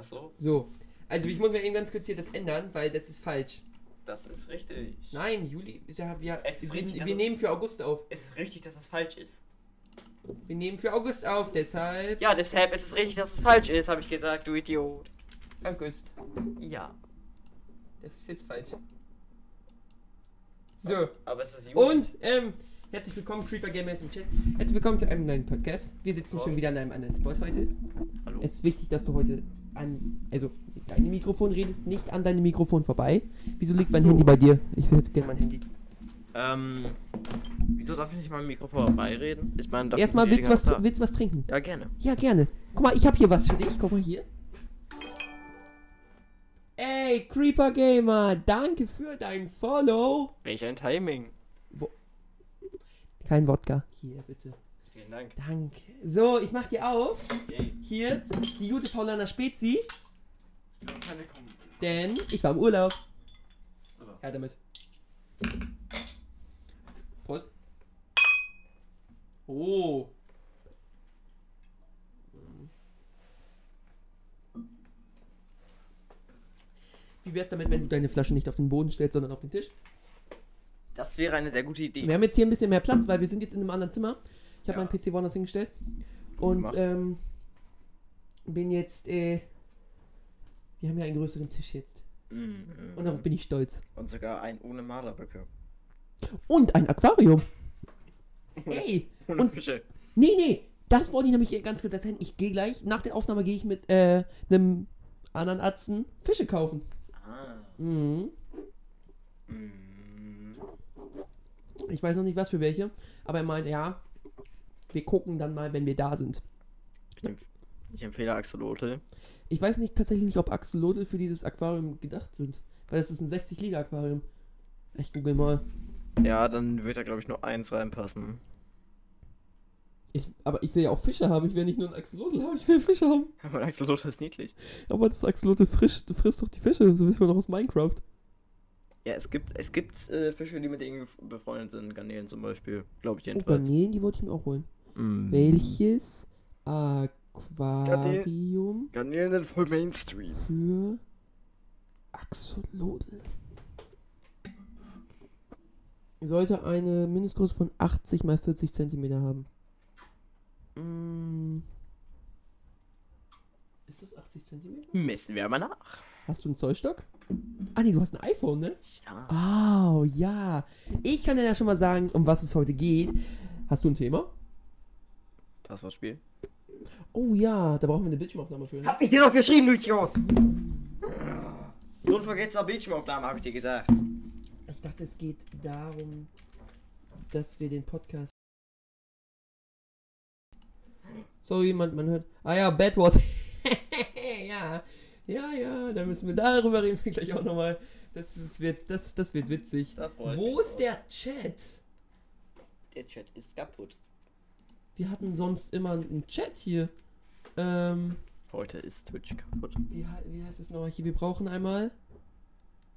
Achso, So. Also ich muss mir eben ganz kurz hier das ändern, weil das ist falsch. das ist richtig. Nein, Juli, ja, wir, Es ist wir, richtig, wir nehmen für August auf. Es ist richtig, dass das falsch ist. Wir nehmen für August auf, deshalb Ja, deshalb ist es richtig, dass es falsch ist, habe ich gesagt, du Idiot. August. Ja. Das ist jetzt falsch. So. Aber es ist Juli. Und, ähm, herzlich willkommen, Creeper Gamers im Chat. Herzlich willkommen zu einem neuen Podcast. Wir sitzen Oh. schon wieder an einem anderen Spot heute. Hallo. Es ist wichtig, dass du heute an, also mit deinem Mikrofon redest, nicht an deinem Mikrofon vorbei. Wieso liegt Ach mein so. Handy bei dir? Ich würde gerne mein Handy. Ähm, wieso darf ich nicht mal im Mikrofon vorbeireden? Ist mein darf Erstmal willst du was, willst du was trinken? Ja, gerne. Ja, gerne. Guck mal, ich habe hier was für dich. Guck mal hier. Ey, Creeper Gamer, danke für dein Follow. Welch ein Timing. Kein Wodka. Hier, bitte. Vielen Dank. Danke. So, ich mach dir auf. Yay. Hier, die gute Paulana Spezi. Keine kommen. Denn ich war im Urlaub. Super. Ja, damit. Prost. Oh. Wie wär's damit, wenn du deine Flasche nicht auf den Boden stellst, sondern auf den Tisch? Das wäre eine sehr gute Idee. Wir haben jetzt hier ein bisschen mehr Platz, weil wir sind jetzt in einem anderen Zimmer. Ich habe Ja. meinen PC woanders hingestellt. Und ähm, bin jetzt, äh, wir haben ja einen größeren Tisch jetzt. Mhm. Und darauf bin ich stolz. Und sogar ein ohne Marderböcke. Und ein Aquarium. Hey, Ohne und Fische. Nee, nee, das wollte ich nämlich ganz kurz erzählen. Ich gehe gleich, nach der Aufnahme gehe ich mit äh, einem anderen Atzen Fische kaufen. Ah. Mhm. Mhm. Ich weiß noch nicht, was für welche, aber er meinte, ja, wir gucken dann mal, wenn wir da sind. Ich, empf ich empfehle Axolotl. Ich weiß nicht tatsächlich nicht, ob Axolotl für dieses Aquarium gedacht sind, weil es ist ein 60-Liter-Aquarium. Ich google mal. Ja, dann wird da glaube ich nur eins reinpassen. Ich, aber ich will ja auch Fische haben. Ich will nicht nur ein Axolotl haben, ich will Fische haben. Aber ein Axolotl ist niedlich. Aber das Axolotl frisst, frisst doch die Fische, so wissen wir noch aus Minecraft. Ja, es gibt, es gibt äh, Fische, die mit denen befreundet sind. Garnelen zum Beispiel. Glaube ich Oh, jedenfalls. Garnelen, die wollte ich mir auch holen. Mm. Welches Aquarium Garnelen sind voll Mainstream. für Axolotl sollte eine Mindestgröße von 80 mal 40 cm haben? Mm. Ist das 80 cm? Messen wir mal nach. Hast du einen Zollstock? Ah nee, du hast ein iPhone, ne? Ja. Oh, ja. Ich kann dir ja schon mal sagen, um was es heute geht. Hast du ein Thema? Passwortspiel. Oh ja, da brauchen wir eine Bildschirmaufnahme für. Ne? Hab ich dir doch geschrieben, forget zur Bildschirmaufnahme, hab ich dir gesagt. Ich dachte, es geht darum, dass wir den Podcast. Sorry, man, man hört. Ah ja, Bad Wars. ja, ja, ja, da müssen wir darüber reden wir gleich auch nochmal. Das, ist, wird, das, das wird witzig. Da Wo ist drauf. der Chat? Der Chat ist kaputt. Wir hatten sonst immer einen Chat hier. Ähm, Heute ist Twitch kaputt. wie, wie heißt es nochmal hier? Wir brauchen einmal.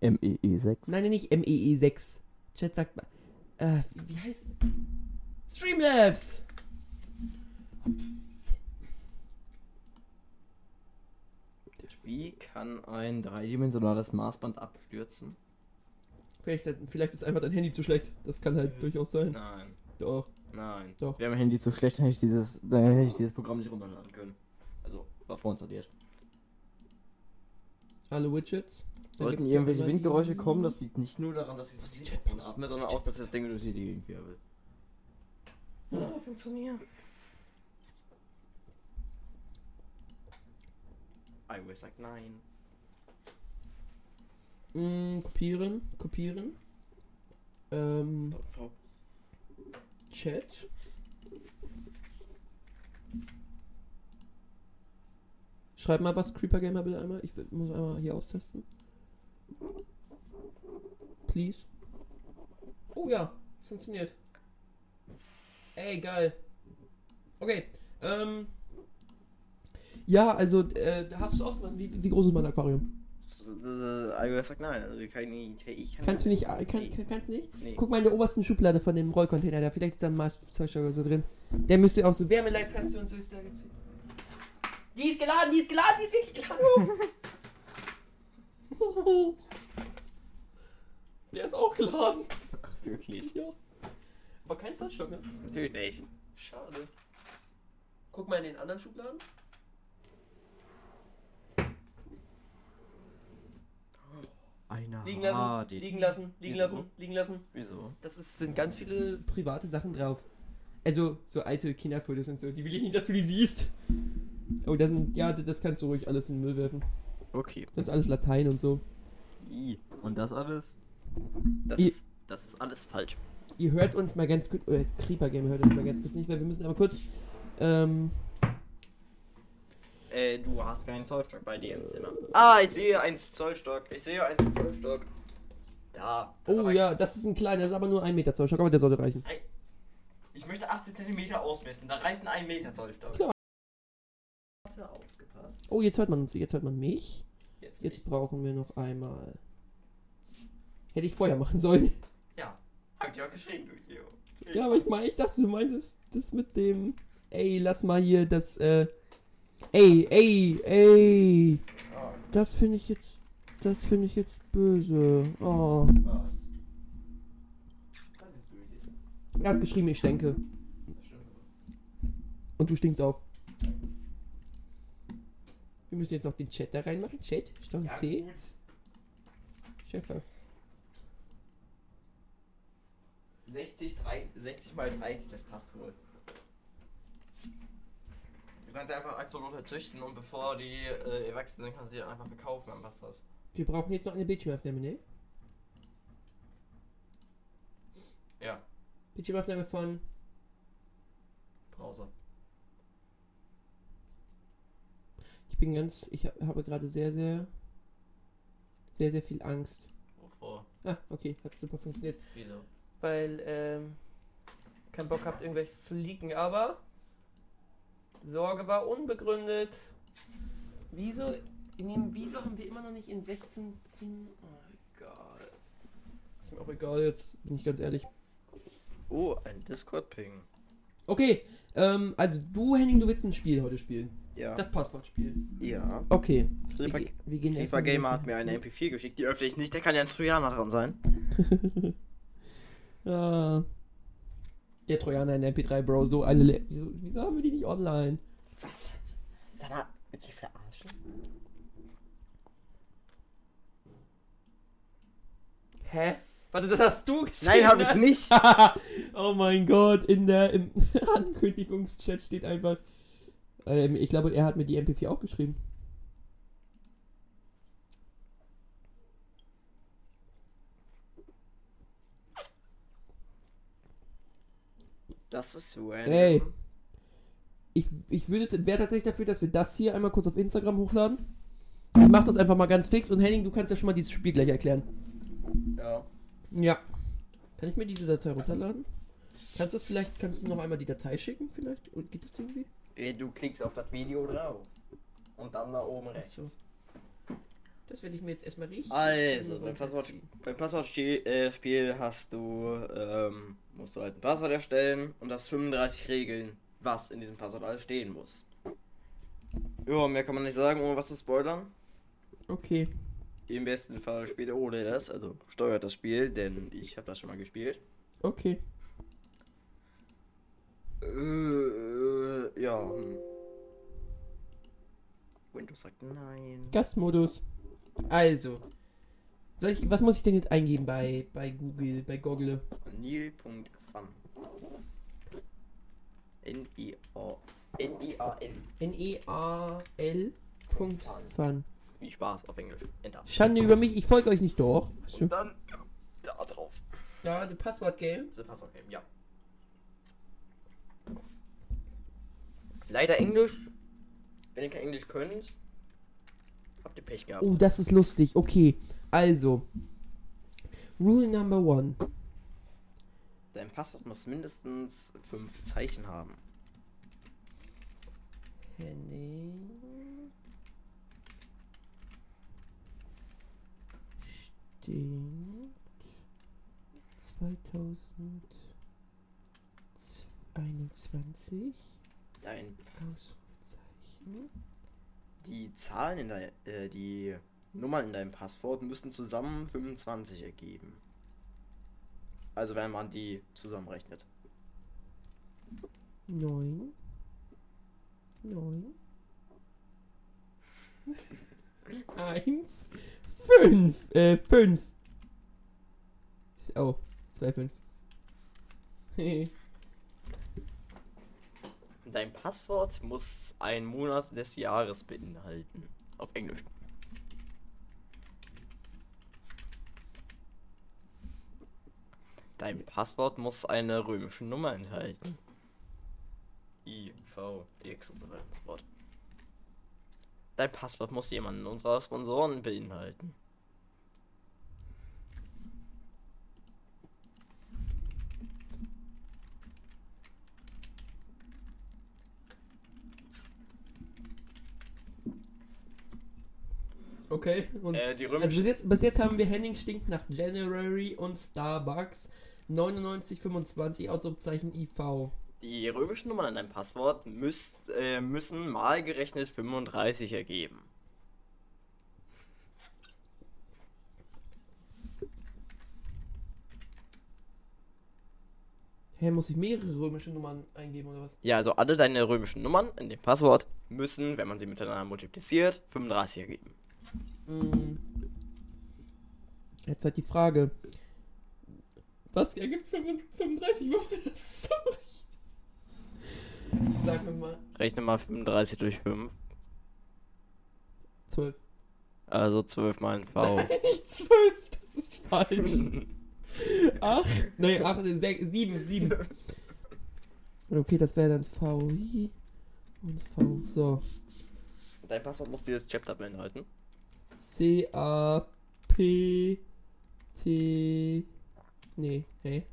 MEE6. Nein, nein, nicht MEE6. Chat sagt mal. Äh, wie heißt. Streamlabs! Wie kann ein dreidimensionales Maßband abstürzen? Vielleicht, vielleicht ist einfach dein Handy zu schlecht. Das kann halt durchaus sein. Nein, Doch. Nein. Doch. Wäre mein Handy zu schlecht, dann hätte ich dieses, dann hätte ich dieses Programm nicht runterladen können. Also, war vorinstalliert. Alle Widgets. Sollten irgendwelche Windgeräusche kommen, das liegt nicht nur daran, dass ich Was das die Chatbox? atme, sondern auch, dass das Ding durch die Gegend wirbelt. Ah, funktioniert. iOS sagt nein. Mm, kopieren, kopieren. Ähm, V. Chat. Schreib mal was, Creeper Gamer bitte einmal. Ich muss einmal hier austesten. Please. Oh ja, es funktioniert. Ey, geil. Okay, ähm. Ja, also, äh, hast du es ausgemacht? Wie, wie groß ist mein Aquarium? IOS sagt nein. Also kann ich, ich kann Kannst du nicht, kann, kann, kannst nicht? Nee. Guck mal in der obersten Schublade von dem Rollcontainer da. Vielleicht ist da ein Maßzeug oder so drin. Der müsste auch so Wärmeleitpaste und so ist da. Die ist geladen, die ist geladen, die ist wirklich geladen. Der ist auch geladen. Ach, wirklich? Ja. Aber kein Zollstock, ne? Natürlich nicht. Schade. Guck mal in den anderen Schubladen. Einer. Liegen lassen, liegen lassen, liegen Wieso? lassen, liegen lassen. Wieso? Das ist, sind ganz viele private Sachen drauf. Also so alte Kinderfotos und so. Die will ich nicht, dass du die siehst. Oh, dann, ja, das kannst du ruhig alles in den Müll werfen. Okay. Das ist alles Latein und so. I. Und das alles? Das, I- ist, das ist alles falsch. Ihr hört uns mal ganz kurz, äh, Creeper Game hört uns mal ganz kurz nicht, weil wir müssen aber kurz, ähm, Äh, du hast keinen Zollstock bei dir im Zimmer. Ah, ich sehe einen Zollstock. Ich sehe einen Zollstock. Da. das oh ja, das ist ein kleiner, das ist aber nur ein Meter Zollstock, aber der sollte reichen. Ich möchte 80 cm ausmessen. Da reicht ein 1 Meter Zollstock. Klar. Warte, aufgepasst. Oh, jetzt hört man uns, jetzt hört man mich. Jetzt, Jetzt brauchen wir noch einmal. Hätte ich vorher machen sollen. Ja. Hab ich auch geschrieben, du Leo. Ja, aber ich meine, ich dachte, du meintest das mit dem. Ey, lass mal hier das, äh. Ey, ey, ey. Das finde ich jetzt. Das finde ich jetzt böse. Oh. Er hat geschrieben, ich denke. Und du stinkst auch. Wir müssen jetzt noch den Chat da reinmachen. Chat? Ein Ja, C? gut. Schäfer. 60, 3, 60 mal 30, das passt wohl. Du kannst einfach Axolotl züchten und bevor die äh, erwachsen sind, kannst du die dann einfach verkaufen, dann passt das. Wir brauchen jetzt noch eine Bildschirmaufnahme, ne? Ja, Bildschirmaufnahme von. Browser. Ich bin ganz. Ich ha- habe gerade sehr, sehr. Sehr, sehr viel Angst. Wovor? Ah, okay, hat super funktioniert. Wieso? Weil, ähm. Kein Bock habt, irgendwelches zu leaken, aber. Sorge war unbegründet. Wieso. In dem, wieso haben wir immer noch nicht in 16 zum. Oh, egal. Ist mir auch egal, jetzt bin ich ganz ehrlich. Oh, ein Discord-Ping. Okay, ähm, also du, Henning, du willst ein Spiel heute spielen. Ja. Das Passwortspiel. ja. Okay. Wir, Creeper, ge- wir gehen erstmal Gamer hat mir eine MP4 geschickt, die öffne ich nicht, der kann ja ein Trojaner dran sein. Ah. Der Trojaner in der MP3, Bro, so eine. Le wieso, wieso haben wir die nicht online? Was? Sag mal, die verarschen? Hä? Warte, das hast du geschrieben? Nein, hab ich ne? nicht. oh mein Gott, in der im Ankündigungschat steht einfach. Ähm, ich glaube, er hat mir die MP4 auch geschrieben. Das ist random. Ey. Ich, ich würde wäre tatsächlich dafür, dass wir das hier einmal kurz auf Instagram hochladen. Ich mach das einfach mal ganz fix und Henning, du kannst ja schon mal dieses Spiel gleich erklären. Ja. Ja. Kann ich mir diese Datei runterladen? Kannst du das vielleicht, kannst du noch einmal die Datei schicken vielleicht? Oder geht das irgendwie? Ey, Du klickst auf das Video drauf. Und dann da oben rechts. Ach so. Das werde ich mir jetzt erstmal richtig. Also, beim Passwort, beim Passwortspiel äh, hast du, ähm, musst du halt ein Passwort erstellen und das 35 Regeln, was in diesem Passwort alles stehen muss. Ja, mehr kann man nicht sagen, ohne was zu spoilern. Okay. Im besten Fall spielt ohne das, also steuert das Spiel, denn ich habe das schon mal gespielt. Okay. Äh, ja. hm. Windows sagt nein. Gastmodus. Also. Soll ich, was muss ich denn jetzt eingeben bei, bei Google, bei Google? Neil.fun. N-I-A. N-I-A-N. N-E-A-L. Punkt Fun. Wie Spaß auf Englisch. Enter. Schande über mich, ich folge euch nicht doch. Und dann da drauf. Da, die Passwort-Game. Das Passwort geben, ja. Leider Englisch. Wenn ihr kein Englisch könnt, habt ihr Pech gehabt. Oh, das ist lustig. Okay, also. Rule number one. Dein Passwort muss mindestens fünf Zeichen haben. Henning. Stimmt. 2021. Dein Ausrufezeichen. Die Zahlen in dein, äh, die Nummern in deinem Passwort müssten zusammen 25 ergeben. Also wenn man die zusammenrechnet. 9. 9. 1. 5. Äh, 5. Oh, 2, 5. Dein Passwort muss einen Monat des Jahres beinhalten. Auf Englisch. Dein Passwort muss eine römische Nummer enthalten. I, V, X und so weiter und so fort. Dein Passwort muss jemanden unserer Sponsoren beinhalten. Okay. Und Äh, die also römische bis jetzt, bis jetzt haben wir Henning stinkt nach January und Starbucks 9925 Ausrufezeichen IV. Die römischen Nummern in deinem Passwort müsst, äh, müssen mal gerechnet 35 ergeben. Hä, muss ich mehrere römische Nummern eingeben oder was? Ja, also alle deine römischen Nummern in dem Passwort müssen, wenn man sie miteinander multipliziert, 35 ergeben. Mm. Jetzt halt die Frage. Was ergibt 35 Würfel? Sorry. Sag mir mal. Rechne mal 35 durch 5. 12. Also 12 mal ein V. Nicht 12, das ist falsch. 8, nein, 8, 6, 7, 7. Okay, das wäre dann VI und V. So. Dein Passwort muss dieses Chapter beinhalten. C, A, P, T. Nee, hey.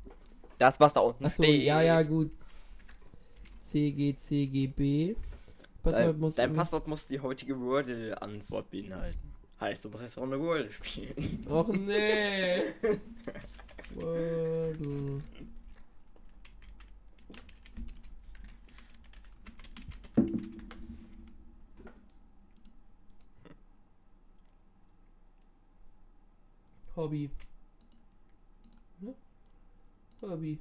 Das, was da unten Achso, steht. ja, ja, gut. C, G, C, G, B. Passwort Dein, muss. dein Passwort muss die heutige Wordle-Antwort beinhalten. Heißt, du musst jetzt auch eine Wordle spielen. Och nee. Wordle. Hobby. Ne? Hobby.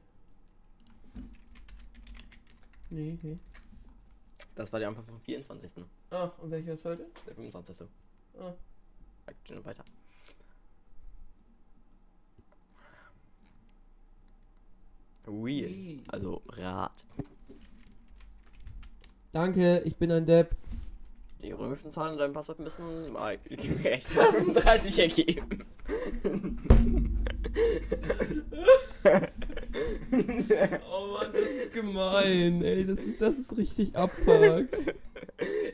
Nee, nee. Das war die Antwort vom 24. Ah, und welcher ist heute? Der 25. Ah. Action weiter. Wheel. Wheel. Also Rad. Danke, ich bin ein Depp. Die römischen Zahlen in deinem Passwort müssen mal gerechnet 30 ergeben. Oh Mann, das ist gemein, ey, das ist, das ist richtig abfuck.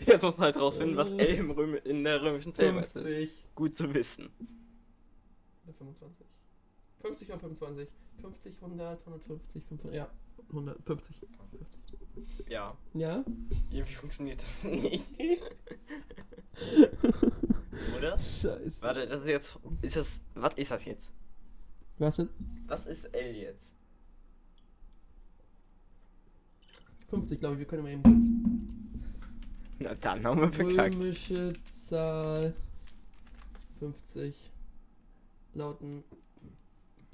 Jetzt muss man halt rausfinden, was L im Röm in der römischen Zählweise ist. 50. Gut zu wissen. Oder 25. 50 oder 25? 50, 100, 150, 500, ja, 150. 50. Ja, Ja? irgendwie funktioniert das nicht. Oder? Scheiße. Warte, das ist jetzt. Ist das. Was ist das jetzt? Was denn? Was ist L jetzt? 50, glaube ich, wir können mal eben kurz. Na dann haben wir verkackt. Römische Zahl 50 lauten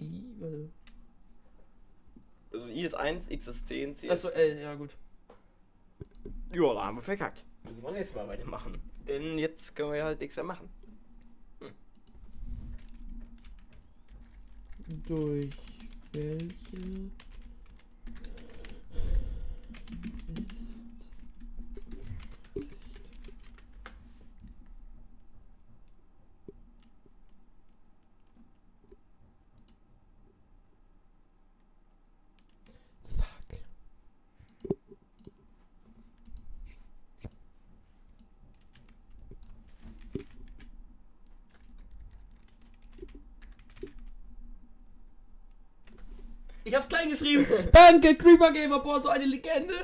I, warte. Also I ist 1, X ist 10, C ist. Achso, L, ja gut. Ja, da haben wir verkackt. Müssen wir nächstes Mal weitermachen. Denn jetzt können wir halt nichts mehr machen. Durch welche ist Fuck. Ich hab's klein geschrieben. Danke, Creeper Gamer, boah, so eine Legende.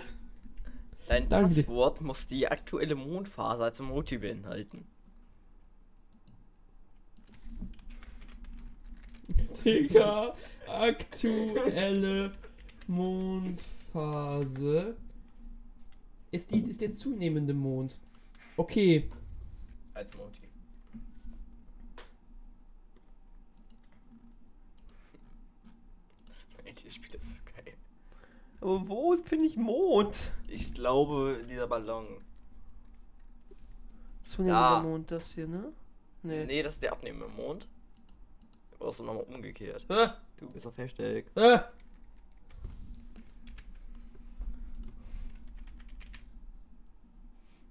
Dein Danke. Passwort muss die aktuelle Mondphase als Emoji beinhalten. Digga, aktuelle Mondphase. Ist, die, ist der zunehmende Mond. Okay. Als Emoji. Dieses Spiel ist so geil. Aber wo ist, finde ich, Mond? Ich glaube, dieser Ballon. So Ja. Mond, das hier, ne? Nee. Nee, das ist der abnehmende Mond. Du brauchst du nochmal umgekehrt. Hä? Du bist auf Hashtag. Hä?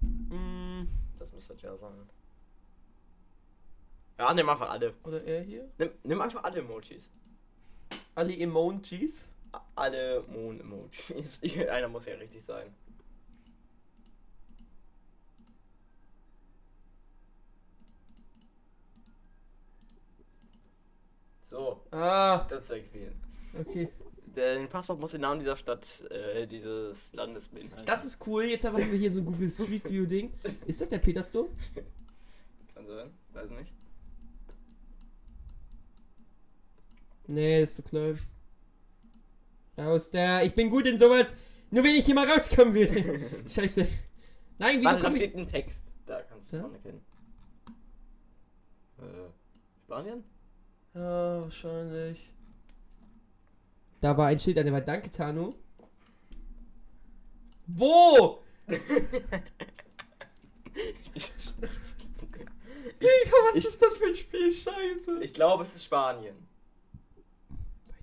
Mm, Das müsste ja sein. Ja, nimm einfach alle. oder er hier? Nimm, nimm einfach alle Emojis. Alle Emojis? Alle Moon-Emojis. Einer muss ja richtig sein. So, Ah, das ist wegwählen. okay. Den Passwort muss den Namen dieser Stadt, äh, dieses Landes beinhalten. Das ist cool. Jetzt haben wir hier so ein Google Street View Ding. Ist das der Petersdom? Kann sein, weiß nicht. Nee, ist zu klein. Raus da. Ich bin gut in sowas. Nur wenn ich hier mal rauskommen will. Scheiße. Nein, wieso Warte, da ich... steht ein Text. Da kannst du es dran erkennen. Äh, Spanien? Ah, wahrscheinlich. Da war ein Schild an der Wand. Danke, Tanu. Wo? Digga, was Ich- ist das für ein Spiel? Scheiße. Ich glaube, es ist Spanien.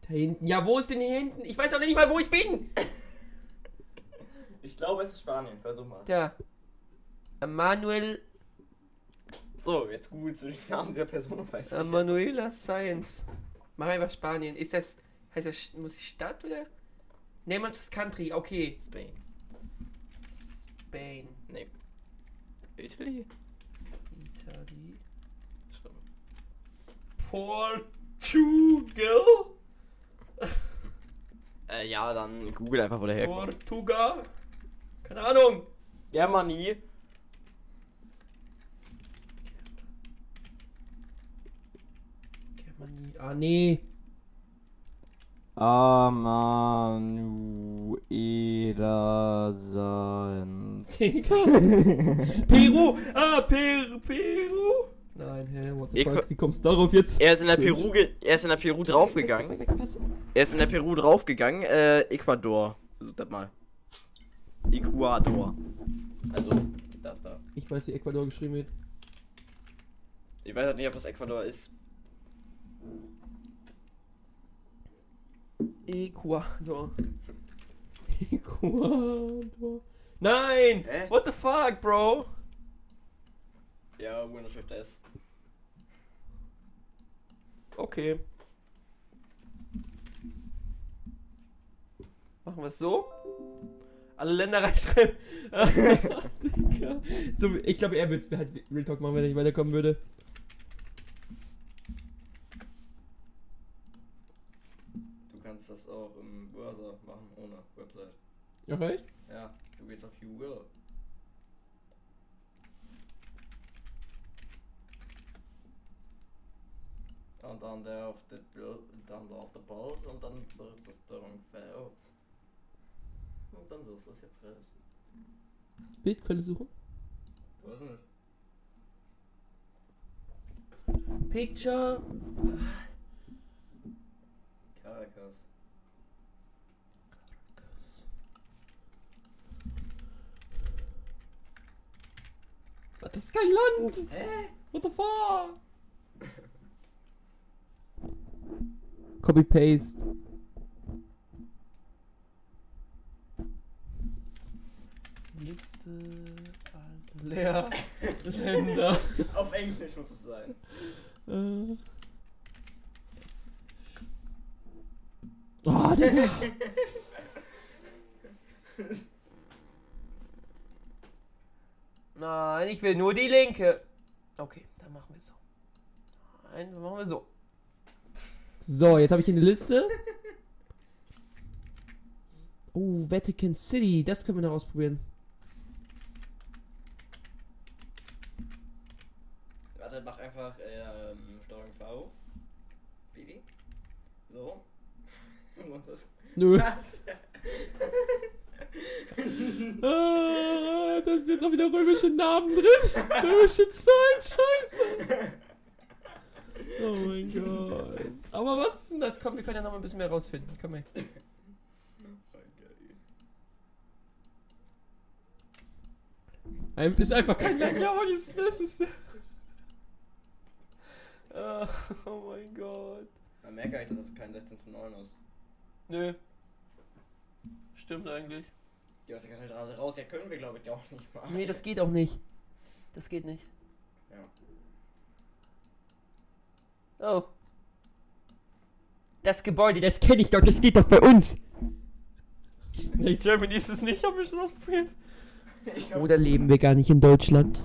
Weiter hinten. Ja, wo ist denn hier hinten? Ich weiß auch nicht mal, wo ich bin. Ich glaube, es ist Spanien. Versuch mal. Da. Manuel So, jetzt googelst du den Namen dieser Person und weißt du. Manuela Science. Mach einfach Spanien. Ist das. Heißt das. Muss ich Stadt oder? Nehmen wir das Country. Okay. Spain. Spain. Nee. Italy? Italy. Portugal. Äh, ja, dann google einfach, wo der herkommt. Portugal. Keine Ahnung. Germany. Germany. Ah, nee. Amanuela Sanz. Peru. Ah, Per Peru. Nein, hä? What the fuck? Wie kommst du darauf jetzt? Er ist in der Peru, er ist in der Peru draufgegangen. Er ist in der Peru draufgegangen. Äh, Ecuador. Versuch das mal. Ecuador. Also, das da. Ich weiß, wie Ecuador geschrieben wird. Ich weiß halt nicht, ob das Ecuador ist. Ecuador. Ecuador. Nein! Hä? What the fuck, bro? Ja, Windows-Schrift S. Okay. Machen wir es so? Alle Länder reinschreiben. So, ich glaube, er wird halt Real Talk machen, wenn er nicht weiterkommen würde. Du kannst das auch im Browser machen, ohne Website. Ja, reicht? Ja, du gehst auf Google. Und dann der auf der dann da auf der Bild und dann du das da ungefähr. Und dann suchst du das jetzt raus. Bildquelle suchen. Weiß nicht. Picture. Caracas. Das ist kein Land. Hä? What the fuck? Copy paste. Liste aller Länder. Auf Englisch muss es sein. Äh. Oh, Digga. Nein, ich will nur die linke. Okay, dann machen wir so. Nein, dann machen wir so. So, jetzt habe ich hier eine Liste. Oh, Vatican City, das können wir noch ausprobieren. Warte, mach einfach ähm, Steuerung V. Bibi. So. Das. Nö. Was? ah, da sind jetzt auch wieder römische Namen drin. Römische Zahlen, scheiße. Oh mein Gott. Aber was ist denn das? Komm, wir können ja noch mal ein bisschen mehr rausfinden. Komm her. Ein, ist einfach kein Ja, aber das ist. Das ist Ah, oh mein Gott. Man merkt eigentlich, dass es kein 16 zu 9 ist. Nö. Stimmt eigentlich. Die aus der Kathedrale raus, ja können wir glaube ich auch nicht mal. Nee, das geht auch nicht. Das geht nicht. Ja. Oh. Das Gebäude, das kenne ich doch, das steht doch bei uns. Nee, Germany ist es nicht, hab ich schon ausprobiert. Oder leben wir gar nicht in Deutschland?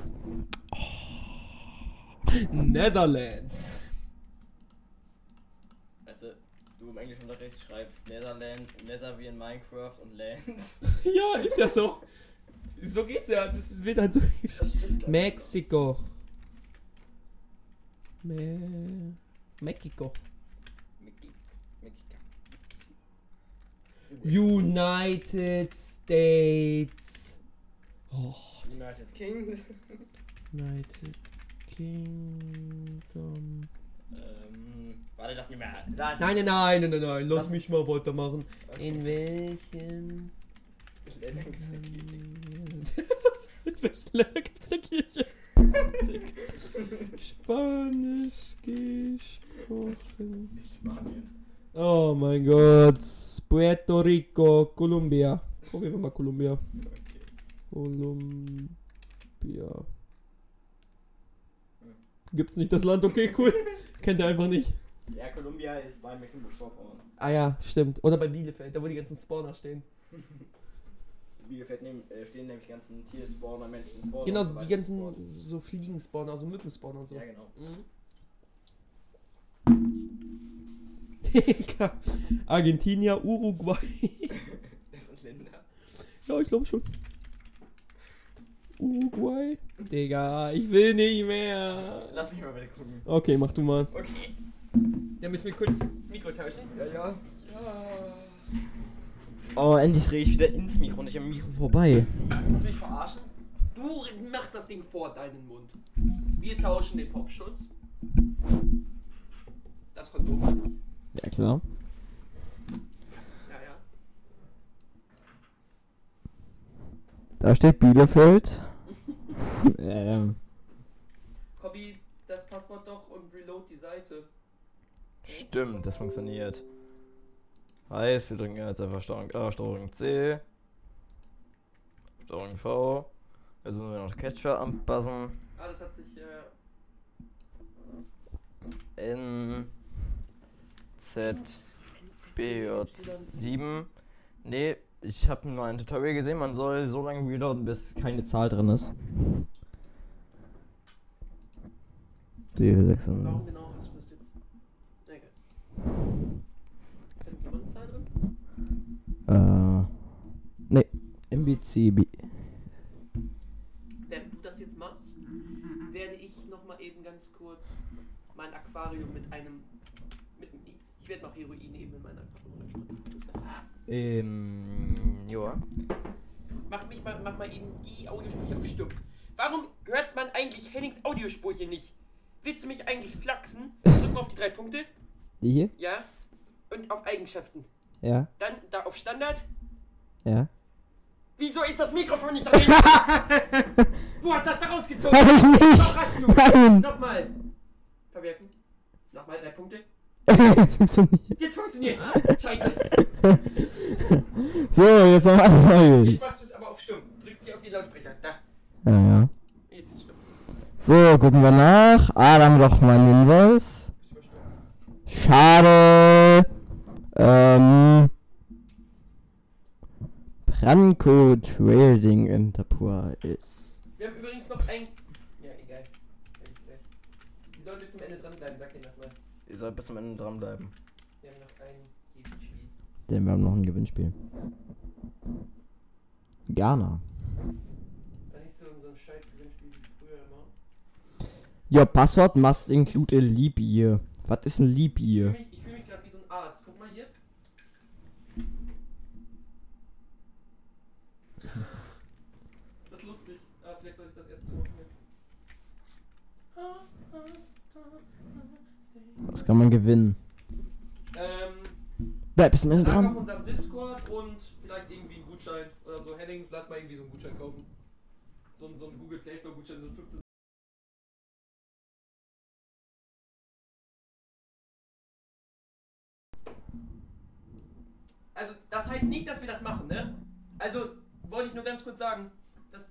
Netherlands. weißt du, du im Englischunterricht schreibst Netherlands, Nether wie in Minecraft und Lands. Ja, ist ja so. So geht's ja. Das wird halt so. Mexiko. Me. Mickey. United States. Oh, United Kingdom. United Kingdom. ähm, warte, lass mich mal. Lass. Nein, nein, nein, nein, nein, nein. Lass mich mal weitermachen. In welchen Länder gibt's eine Kirche? In welchen Ländern gibt's eine Kirche? Spanisch gesprochen. Spanien. Oh mein Gott. Puerto Rico, Colombia. Probieren wir mal Colombia. Okay. Colombia. Gibt's nicht das Land? Okay, cool. Kennt ihr einfach nicht. Ja, Columbia ist bei Mecklenburg-Vorpommern. Ah ja, stimmt. Oder bei Bielefeld, da wo die ganzen Spawner stehen. Bielefeld nehmen, äh, stehen nämlich die ganzen Tierspawner, Menschen Spawner. Genau, so die ganzen und so Fliegen-Spawner, also Mückenspawner und so. Ja, genau. Mhm. Digga. Argentinier, Uruguay. Das sind Länder. ja, ich glaube schon. Uruguay. Digga, ich will nicht mehr. Lass mich mal bitte gucken. Okay, mach du mal. Okay. Da müssen wir kurz Mikro tauschen. Ja, ja. Ja. Oh, endlich drehe ich wieder ins Mikro, nicht am Mikro vorbei. Willst du mich verarschen? Du machst das Ding vor deinen Mund. Wir tauschen den Popschutz. Das Kondom. Ja, klar. Ja, ja. Da steht Bielefeld. ähm. Copy das Passwort doch und reload die Seite. Stimmt, das funktioniert. Heißt, wir drücken jetzt einfach Steuerung A, Steuerung C, Steuerung V. Jetzt müssen wir noch Catcher anpassen. Ah, das hat sich. Äh, N, Z, B, J, 7. Nee, ich habe nur ein Tutorial gesehen, man soll so lange reloaden, bis keine Zahl drin ist. Die 6 warum genau hast du das jetzt? Egal. Ist da nicht immer eine Zahl drin? Äh. Nee, MBCB. Während du das jetzt machst, werde ich nochmal eben ganz kurz mein Aquarium mit einem. Mit, ich werde noch Heroin eben in mein Aquarium. Ähm. Joa. Mach, mich mal, mach mal eben die Audiospur auf Stumm. Warum hört man eigentlich Hennings Audiospur hier nicht? Willst du mich eigentlich flachsen? Drück mal auf die drei Punkte. Die hier? Ja. Und auf Eigenschaften. Ja, Dann da auf Standard. ja. Wieso ist das Mikrofon nicht drin? du hast das da rausgezogen. Hab ich nicht! Doch hast du. Nein! Nochmal. Verwerfen. Nochmal drei Punkte. Jetzt funktioniert's. Scheiße. So, jetzt noch ein Jetzt machst du es aber auf stumm. Drückst hier auf die Lautsprecher. Da. Ja, ja. Jetzt stumm. So, gucken wir nach. Ah, da haben wir doch mal einen Hinweis. Schade. Ähm. Branco Trading Enterprise. Wir haben übrigens noch ein. Ja, egal. Wir sollen bis zum Ende dranbleiben, sag denen das mal. Ihr sollt bis zum Ende dranbleiben. Wir haben noch ein Gegenspiel. Denn wir haben noch ein Gewinnspiel. Ghana. War nicht so, so ein scheiß Gewinnspiel wie früher immer. Your password must include a leap year. Was ist ein leap year? fühle mich, ich fühl mich gerade wie so ein Arzt. Guck mal hier. Was kann man gewinnen? Ähm, Bleib bis zum Ende Like auf dran. unserem Discord und vielleicht irgendwie einen Gutschein oder so. Henning, lass mal irgendwie so einen Gutschein kaufen. So, ein- so ein Google Play Store Gutschein, so ein 15. Also, das heißt nicht, dass wir das machen, ne? Also, wollte ich nur ganz kurz sagen, dass.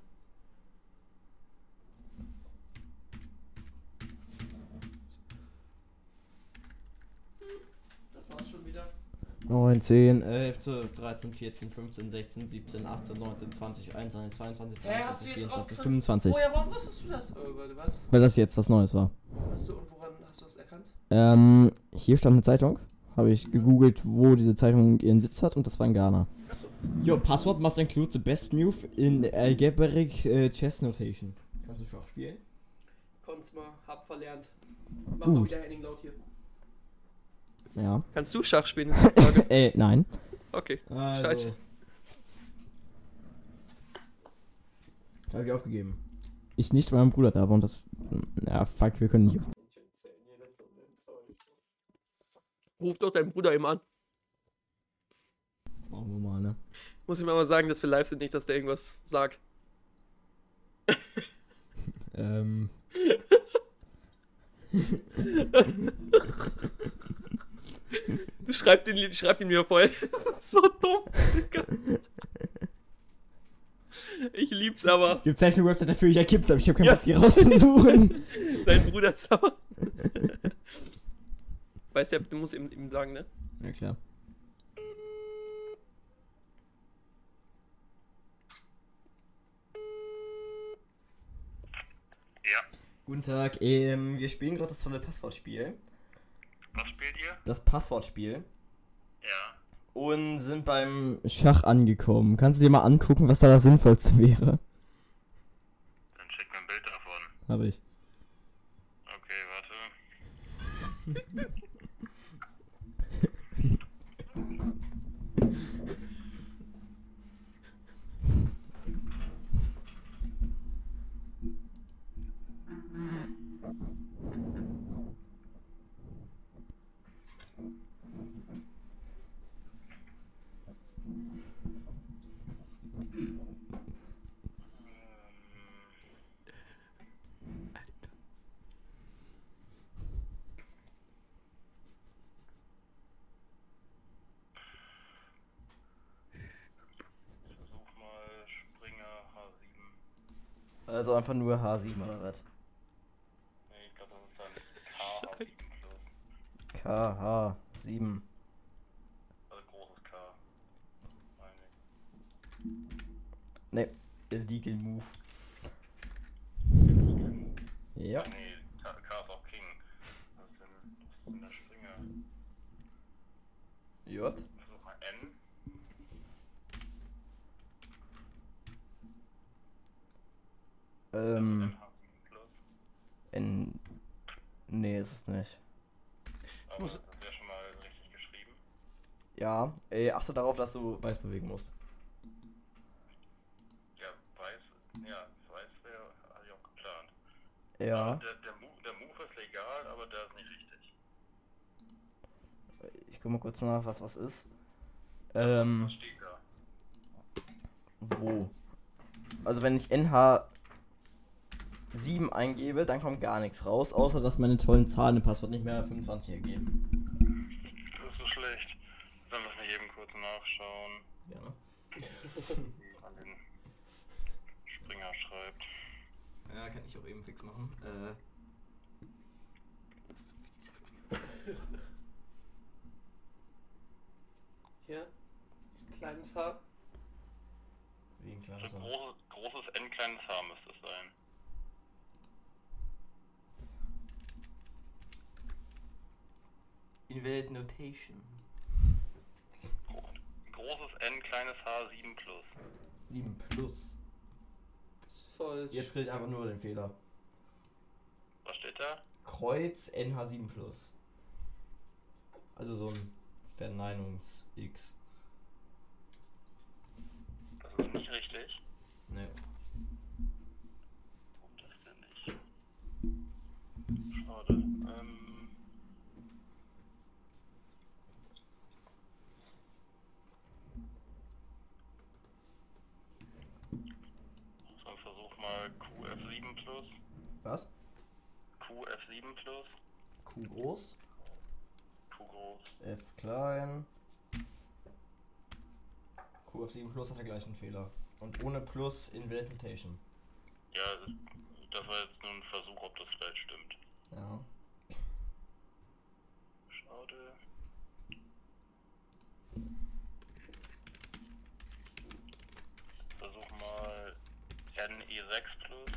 Das war's schon wieder. 9, 10, 11, 12, 13, 14, 15, 16, 17, 18, 19, 20, 21, 22, Hä, hast du 23, jetzt 24, ausgefunden? 25. Woher warum wusstest du das? Äh, warte, was? Weil das jetzt was Neues war. Hast du und woran hast du das erkannt? Ähm, hier stand eine Zeitung. Habe ich gegoogelt, wo diese Zeitung ihren Sitz hat und das war in Ghana. Achso. Your password must include the best move in algebraic äh, chess notation. Kannst du Schach spielen? Konnt's mal, hab verlernt. Mach mal Gut. wieder Henning laut hier. Ja. Kannst du Schach spielen? Ist die Frage. äh, nein. okay. Also. Scheiße. Habe ich aufgegeben. Ich nicht, weil mein Bruder da war und das. Ja, fuck, wir können nicht. Ruf doch deinen Bruder eben an. Machen wir mal, ne? Muss ich mal sagen, dass wir live sind, nicht, dass der irgendwas sagt. Ähm. Du schreibst ihn, schreib ihn mir voll. Das ist so dumm. Digga. Ich lieb's aber. Gibt es eine Website dafür? Ja, gibt's, aber ich habe keinen Ja. Bock, die rauszusuchen. Sein Bruder ist aber. Weißt ja, du musst ihm, ihm sagen, ne? ja, klar. Ja, Guten Tag, ähm, wir spielen gerade das tolle Passwortspiel. Was spielt ihr? Das Passwortspiel. Ja. Und sind beim Schach angekommen. Kannst du dir mal angucken, was da das Sinnvollste wäre? Dann schick mir ein Bild davon. Habe ich. Okay, warte. Versuch mal Springer H7. Also einfach nur H7 oder was? Nee, ich glaube, das ist dann K H7 plus. KH7. Also großes K. Meine ich. Ne, Illegal Move. Ja. Nee, K, K ist auch King. Was ist denn, was ist denn der Springer? J. Versuch mal N. Ähm, N H7 plus. N. Nee, ist es nicht. Aber muss- das ist ja schon mal richtig geschrieben. Ja, ey, achte darauf, dass du weiß bewegen musst. Ja, weiß, ja, weiß wäre, hatte ich auch geplant. Ja. Der, der, Move, der Move ist legal, aber der ist nicht richtig. Ich guck mal kurz nach, was was ist. Ähm, Was steht da? wo? Also wenn ich NH 7 eingebe, dann kommt gar nichts raus, außer dass meine tollen Zahlen im Passwort nicht mehr 25 ergeben. Das ist so schlecht. Dann lass mich eben kurz nachschauen, Ja, ne? wie man den Springer schreibt. Ja, kann ich auch eben fix machen. Äh. Hier. Kleines Haar. Wie ein kleines Also Haar. großes, großes N, kleines H müsste es sein. Invalid Notation. Gro großes N, kleines H, 7 plus. 7 plus. Ist falsch. Jetzt kriegt einfach nur den Fehler. Was steht da? Kreuz NH7 plus. Also so ein Verneinungs-X. Das ist nicht richtig. Ne. Warum das denn nicht? Schade. Ähm, F7 plus, Q groß, Q groß, F klein. QF7 Plus hat den gleichen Fehler. Und ohne Plus Invalid Notation. Ja, das war jetzt nur ein Versuch, ob das vielleicht stimmt. Ja. Schade. Versuch mal NE6 plus.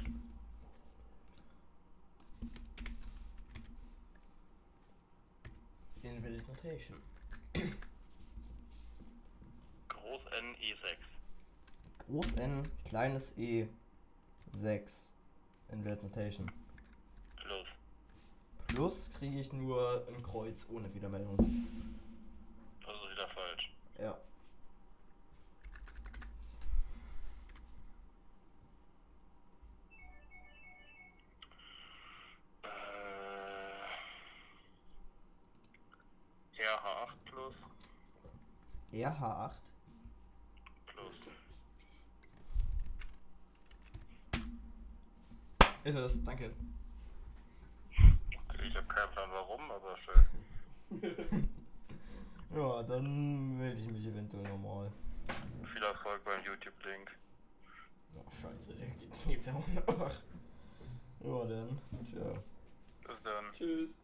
Notation. Groß NE6. Groß N, kleines E, 6. Invalid Notation. Plus. Plus kriege ich nur ein Kreuz ohne Fehlermeldung. RH8. Plus. Ist es, danke. Ich habe keinen Plan warum, aber schön. Ja, dann melde ich mich eventuell nochmal. Viel Erfolg beim YouTube-Link. Oh, scheiße, der geht gibt's ja auch noch. Ja, dann. Tja. Bis dann. Tschüss.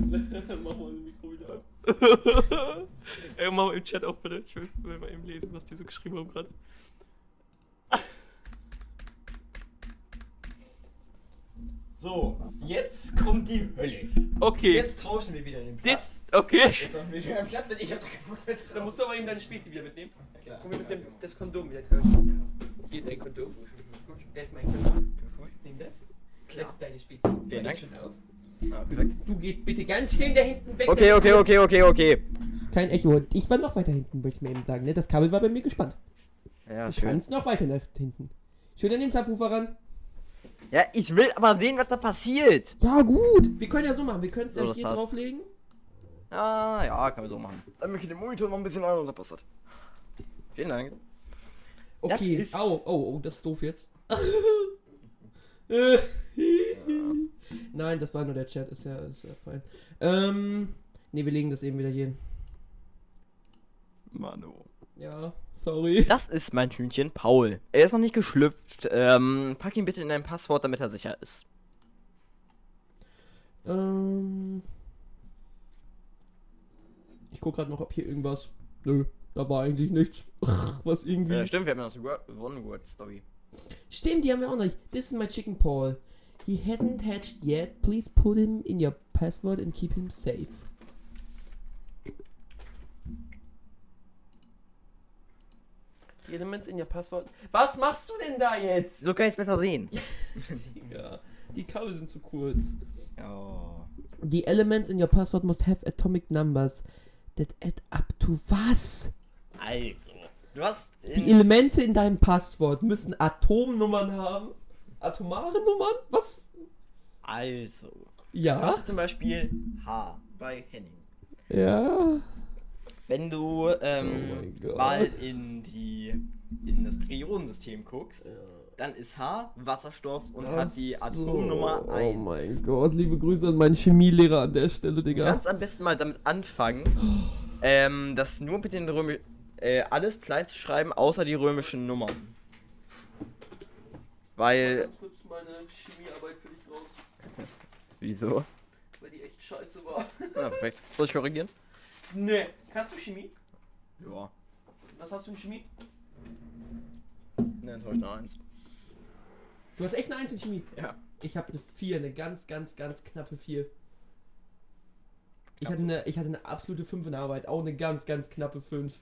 mach mal das Mikro wieder an. Ey, mach mal im Chat auf, bitte. Ich will, will mal eben lesen, was die so geschrieben haben gerade. So, jetzt kommt die Hölle. Okay. Jetzt tauschen wir wieder den Platz. Das, okay. Jetzt tauschen wir wieder den Platz, denn ich hab da keinen Bock mehr drauf. Dann musst du aber eben deine Spezi wieder mitnehmen. Ja, klar. Und wir müssen das Kondom wieder tauschen. Hier dein Kondom. Das ist mein Kondom. Nimm das. Das ist deine Spezi. Vielen Dank. Schon auf. Ja, perfekt. Du gehst bitte ganz schön da hinten weg. Okay, okay, okay, okay, okay. Kein Echo. Ich war noch weiter hinten, würde ich mir eben sagen. Ne? Das Kabel war bei mir gespannt. Ja, Du kannst noch weiter nach hinten. Schön an den Subwoofer ran. Ja, ich will aber sehen, was da passiert. Ja, gut. Wir können ja so machen. Wir können es So, ja das hier passt. drauflegen. Ah, ja, kann man so machen. Dann möchte ich den Monitor noch ein bisschen an und dann passt das. Vielen Dank. Das Okay. ist- Au, oh, oh, das ist doof jetzt. Äh, Nein, das war nur der Chat. Ist ja, ist ja fein. Ähm. Ne, wir legen das eben wieder hier hin. Manu. Ja, sorry. Das ist mein Hühnchen Paul. Er ist noch nicht geschlüpft. Ähm, pack ihn bitte in dein Passwort, damit er sicher ist. Ähm. Ich guck gerade noch, ob hier irgendwas. Nö, da war eigentlich nichts. Was irgendwie. Ja, stimmt, wir haben ja noch die Word- One-Word-Story. Stimmt, die haben wir auch noch nicht. This is my chicken Paul. He hasn't hatched yet. Please put him in your password and keep him safe. Die Elements in your password. Was machst du denn da jetzt? So kann ich es besser sehen. Digga, die Kabel sind zu kurz. Ja. The elements in your password must have atomic numbers that add up to was? Also. Du hast. Die In, Elemente in deinem Passwort müssen Atomnummern haben. Atomare Nummern? Was? also. Du Ja. hast jetzt zum Beispiel H bei Henning. Ja. Wenn du Oh ähm, Gott. mal in die in das Periodensystem guckst, dann ist H Wasserstoff und hat die Ach so. Atomnummer 1. Oh mein Gott, liebe Grüße an meinen Chemielehrer an der Stelle, Du Digga. kannst am besten mal damit anfangen, ähm, das nur mit den römischen, äh, alles klein zu schreiben, außer die römischen Nummern. Weil, kurz meine Chemiearbeit für dich raus, wieso? weil die echt scheiße war. Ja, perfekt. Soll ich korrigieren? Ne, kannst du Chemie? Ja. Was hast du in Chemie? Ne, enttäuscht eine 1. Du hast echt eine 1 in Chemie. Ja. Ich habe eine 4, eine ganz, ganz, ganz knappe 4. Ich hatte, eine, ich hatte eine absolute 5 in der Arbeit, auch eine ganz, ganz knappe 5.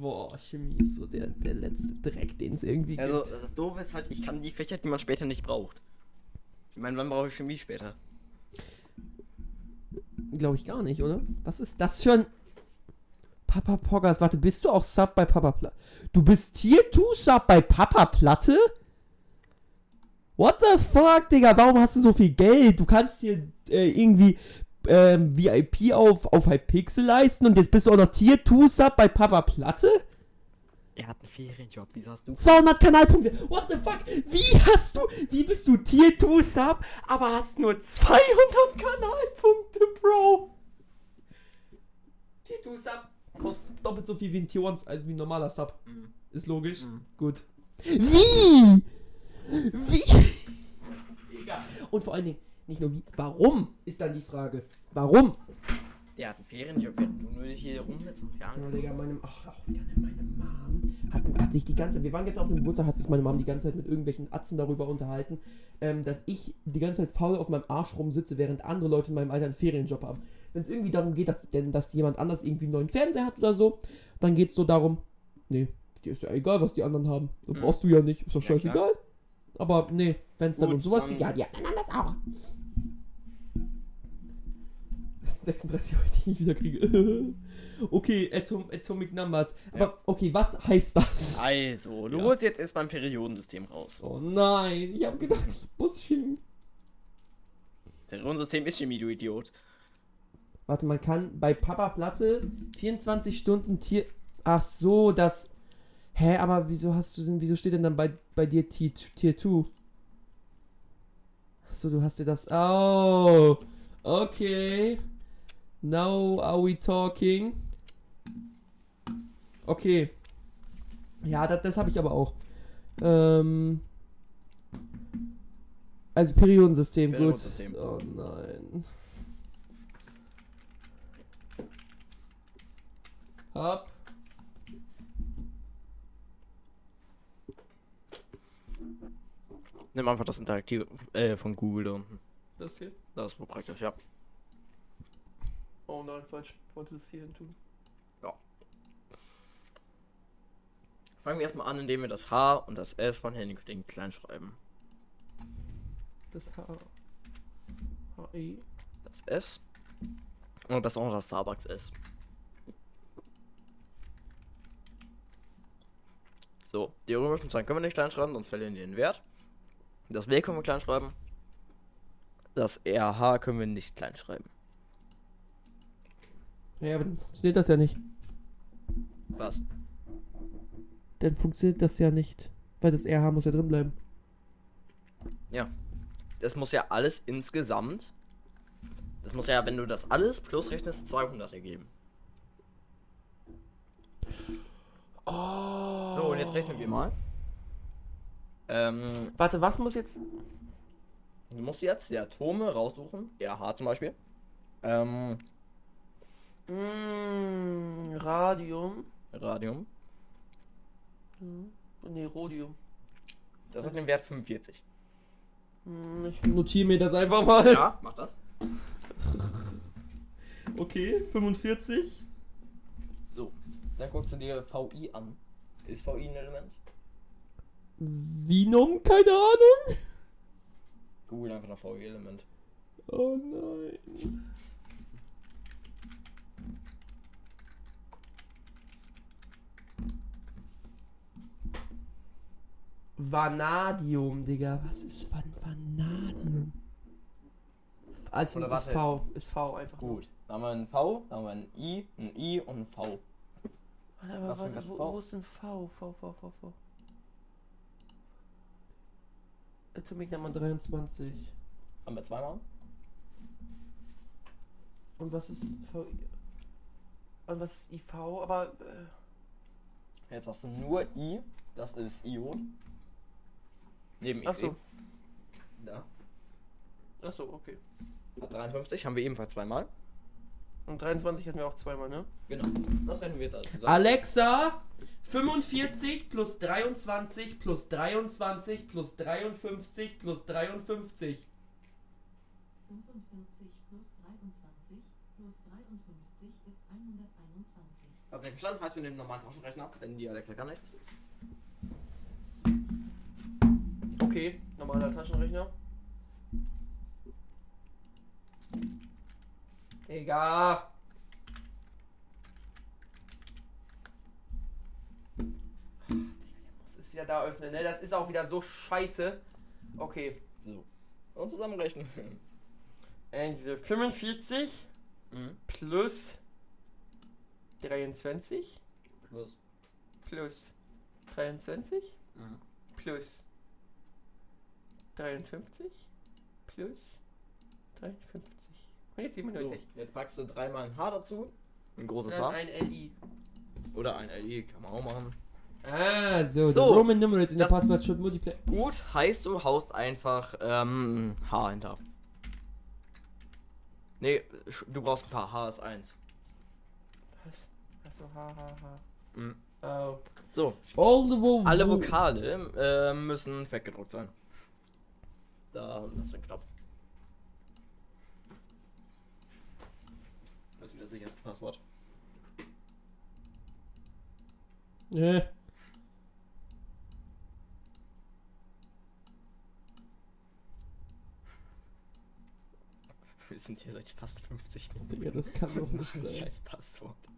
Boah, Chemie ist so der, der letzte Dreck, den es irgendwie Also, gibt. das Doofe ist halt, ich kann die Fächer, die man später nicht braucht. Ich meine, wann brauche ich Chemie später? Glaube ich gar nicht, oder? Was ist das für ein. Papa Poggers, warte, bist du auch Sub bei Papa Platte? Du bist Tier 2 Sub bei Papa Platte? What the fuck, Digga? Warum hast du so viel Geld? Du kannst dir äh, irgendwie ähm, VIP auf, auf Hypixel leisten und jetzt bist du auch noch Tier 2 Sub bei Papa Platte? Er hat einen Ferienjob. Wieso hast du? 200 Kanalpunkte. What the fuck? Wie hast du, wie bist du Tier 2 Sub, aber hast nur 200 Kanalpunkte, Bro? Tier 2 Sub kostet doppelt so viel wie ein Tier 1, also wie ein normaler Sub. Mhm. Ist logisch. Mhm. Gut. Wie? Wie? Digga. Und vor allen Dingen, nicht nur wie, warum ist dann die Frage. Warum? Der hat einen Ferienjob, während du nur hier rumsitzt und Ja, fernst. Digga, meine, ach, auch wieder ne, meine Mom hat, hat sich die ganze Zeit, wir waren gestern auf dem Geburtstag, hat sich meine Mom die ganze Zeit mit irgendwelchen Atzen darüber unterhalten, ähm, dass ich die ganze Zeit faul auf meinem Arsch rumsitze, während andere Leute in meinem Alter einen Ferienjob haben. Wenn es irgendwie darum geht, dass, denn, dass jemand anders irgendwie einen neuen Fernseher hat oder so, dann geht es so darum, nee, dir ist ja egal, was die anderen haben. So Mhm. brauchst du ja nicht, ist doch Ja, scheißegal. Aber nee, wenn es dann um sowas geht, ja, die anderen das auch. Sind 36 Euro, die ich nicht wieder kriege. okay, Atom, Atomic Numbers. Aber okay, was heißt das? Also, du Ja. holst jetzt erstmal ein Periodensystem raus. Oh nein, ich habe gedacht, ich muss Chemie. Periodensystem ist Chemie, du Idiot. Warte, man kann bei Papa Platte 24 Stunden Tier. Ach so, das. Hä, aber wieso hast du denn, wieso steht denn dann bei, bei dir Tier, Tier 2? Ach so, du hast dir das. Oh, okay. Now are we talking? Okay. Ja, das, das habe ich aber auch. Ähm. Also Periodensystem, gut. Periodensystem. Oh nein. Hab. Nimm einfach das Interaktive äh, von Google da unten. Das hier? Das ist wohl praktisch, ja. Oh nein, falsch. Ich wollte das hier hin tun. Fangen wir erstmal an, indem wir das H und das S von Henning klein schreiben. Das H. H-E. Das S. Und das auch noch das Starbucks S. So, die römischen Zahlen können wir nicht klein schreiben, sonst verlieren die den Wert. Das W können wir klein schreiben. Das RH können wir nicht klein schreiben. Ja, aber dann funktioniert das ja nicht. Was? Dann funktioniert das ja nicht. Weil das RH muss ja drin bleiben. Das muss ja alles insgesamt. Das muss ja, wenn du das alles plus rechnest, 200 ergeben. Oh. So, und jetzt rechnen wir mal. Ähm, Warte, was muss jetzt. du musst jetzt die Atome raussuchen. RH zum Beispiel. Ähm, Mm, Radium. Radium. Ne, Rhodium. Das hat den Wert 45. Hm, Ich notiere mir das einfach mal. Ja, mach das. Okay, 45. So, dann guckst du dir VI an. Ist VI ein Element? Vinum, keine Ahnung. Google einfach nach VI-Element. Oh nein. Vanadium, Digga. Was ist Van Vanadium? Also Oder ist warte. V. Ist V einfach. Gut, dann haben wir ein V, dann haben wir ein I, ein I und ein V. Warte, aber Was für ein warte, wo, V? wo ist denn V? V, V, V, V. Atomic Nummer 23. Haben wir zweimal? Und was ist V? Und was ist IV? Aber. Äh, Jetzt hast du nur I, das ist Ion. Neben Achso. Xe. Da. Achso, okay. Hat 53, haben wir ebenfalls zweimal. Und 23 hatten wir auch zweimal, ne? Genau. Das rechnen wir jetzt alles zusammen. Alexa, 45 plus 23 plus 23 plus 53 plus 53. 45 plus 23 plus 53 ist 121. Hast du nicht verstanden? Heißt, wir nehmen normalen Taschenrechner, denn die Alexa kann nichts. Okay, normaler Taschenrechner. Egal. Muss es wieder da öffnen, ne? Das ist auch wieder so scheiße. Okay. So. Und zusammenrechnen. Also 45 mhm. plus 23 Plus. plus 23 Mhm. plus 53 plus 53. Und jetzt So, 97. jetzt packst du dreimal ein H dazu. Ein großes Dann H. ein LI. Oder ein LI, kann man auch machen. Ah, so. So, the Roman numerals in der Passwort should multiply. Gut, heißt du haust einfach ähm, H hinter. Nee, du brauchst ein paar. H ist 1. Was? Achso, ha, ha, ha. Mhm. Oh. So, All the alle vo- Vokale äh, müssen fettgedruckt sein. Da und das ist ein Knopf. Das ist wieder sicher das Passwort. Nee. Wir sind hier seit fast 50 Minuten. Digga, das kann doch nicht sein. Scheiß Passwort.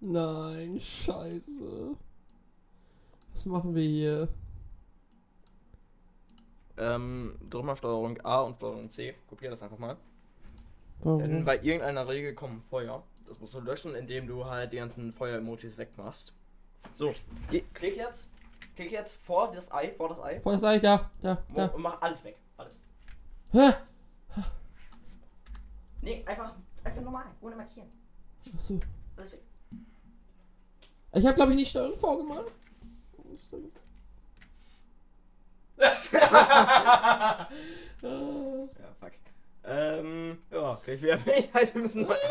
Nein, scheiße. Was machen wir hier? Ähm, drück mal Steuerung A und Steuerung C. Kopier das einfach mal. Warum? Denn bei irgendeiner Regel kommen Feuer. Das musst du löschen, indem du halt die ganzen Feuer-Emojis wegmachst. So, geh, klick jetzt. Klick jetzt vor das Ei, vor das Ei. Vor das Ei, da, da, da. Und mach alles weg. Alles. Hä? Nee, einfach, einfach normal, ohne markieren. Achso. Alles weg. Ich habe glaube ich nicht Steuerung vorgemacht. Steuerung. Ah. Ja, fuck. Ähm, ja, krieg ich wieder mich. Also wir müssen mal.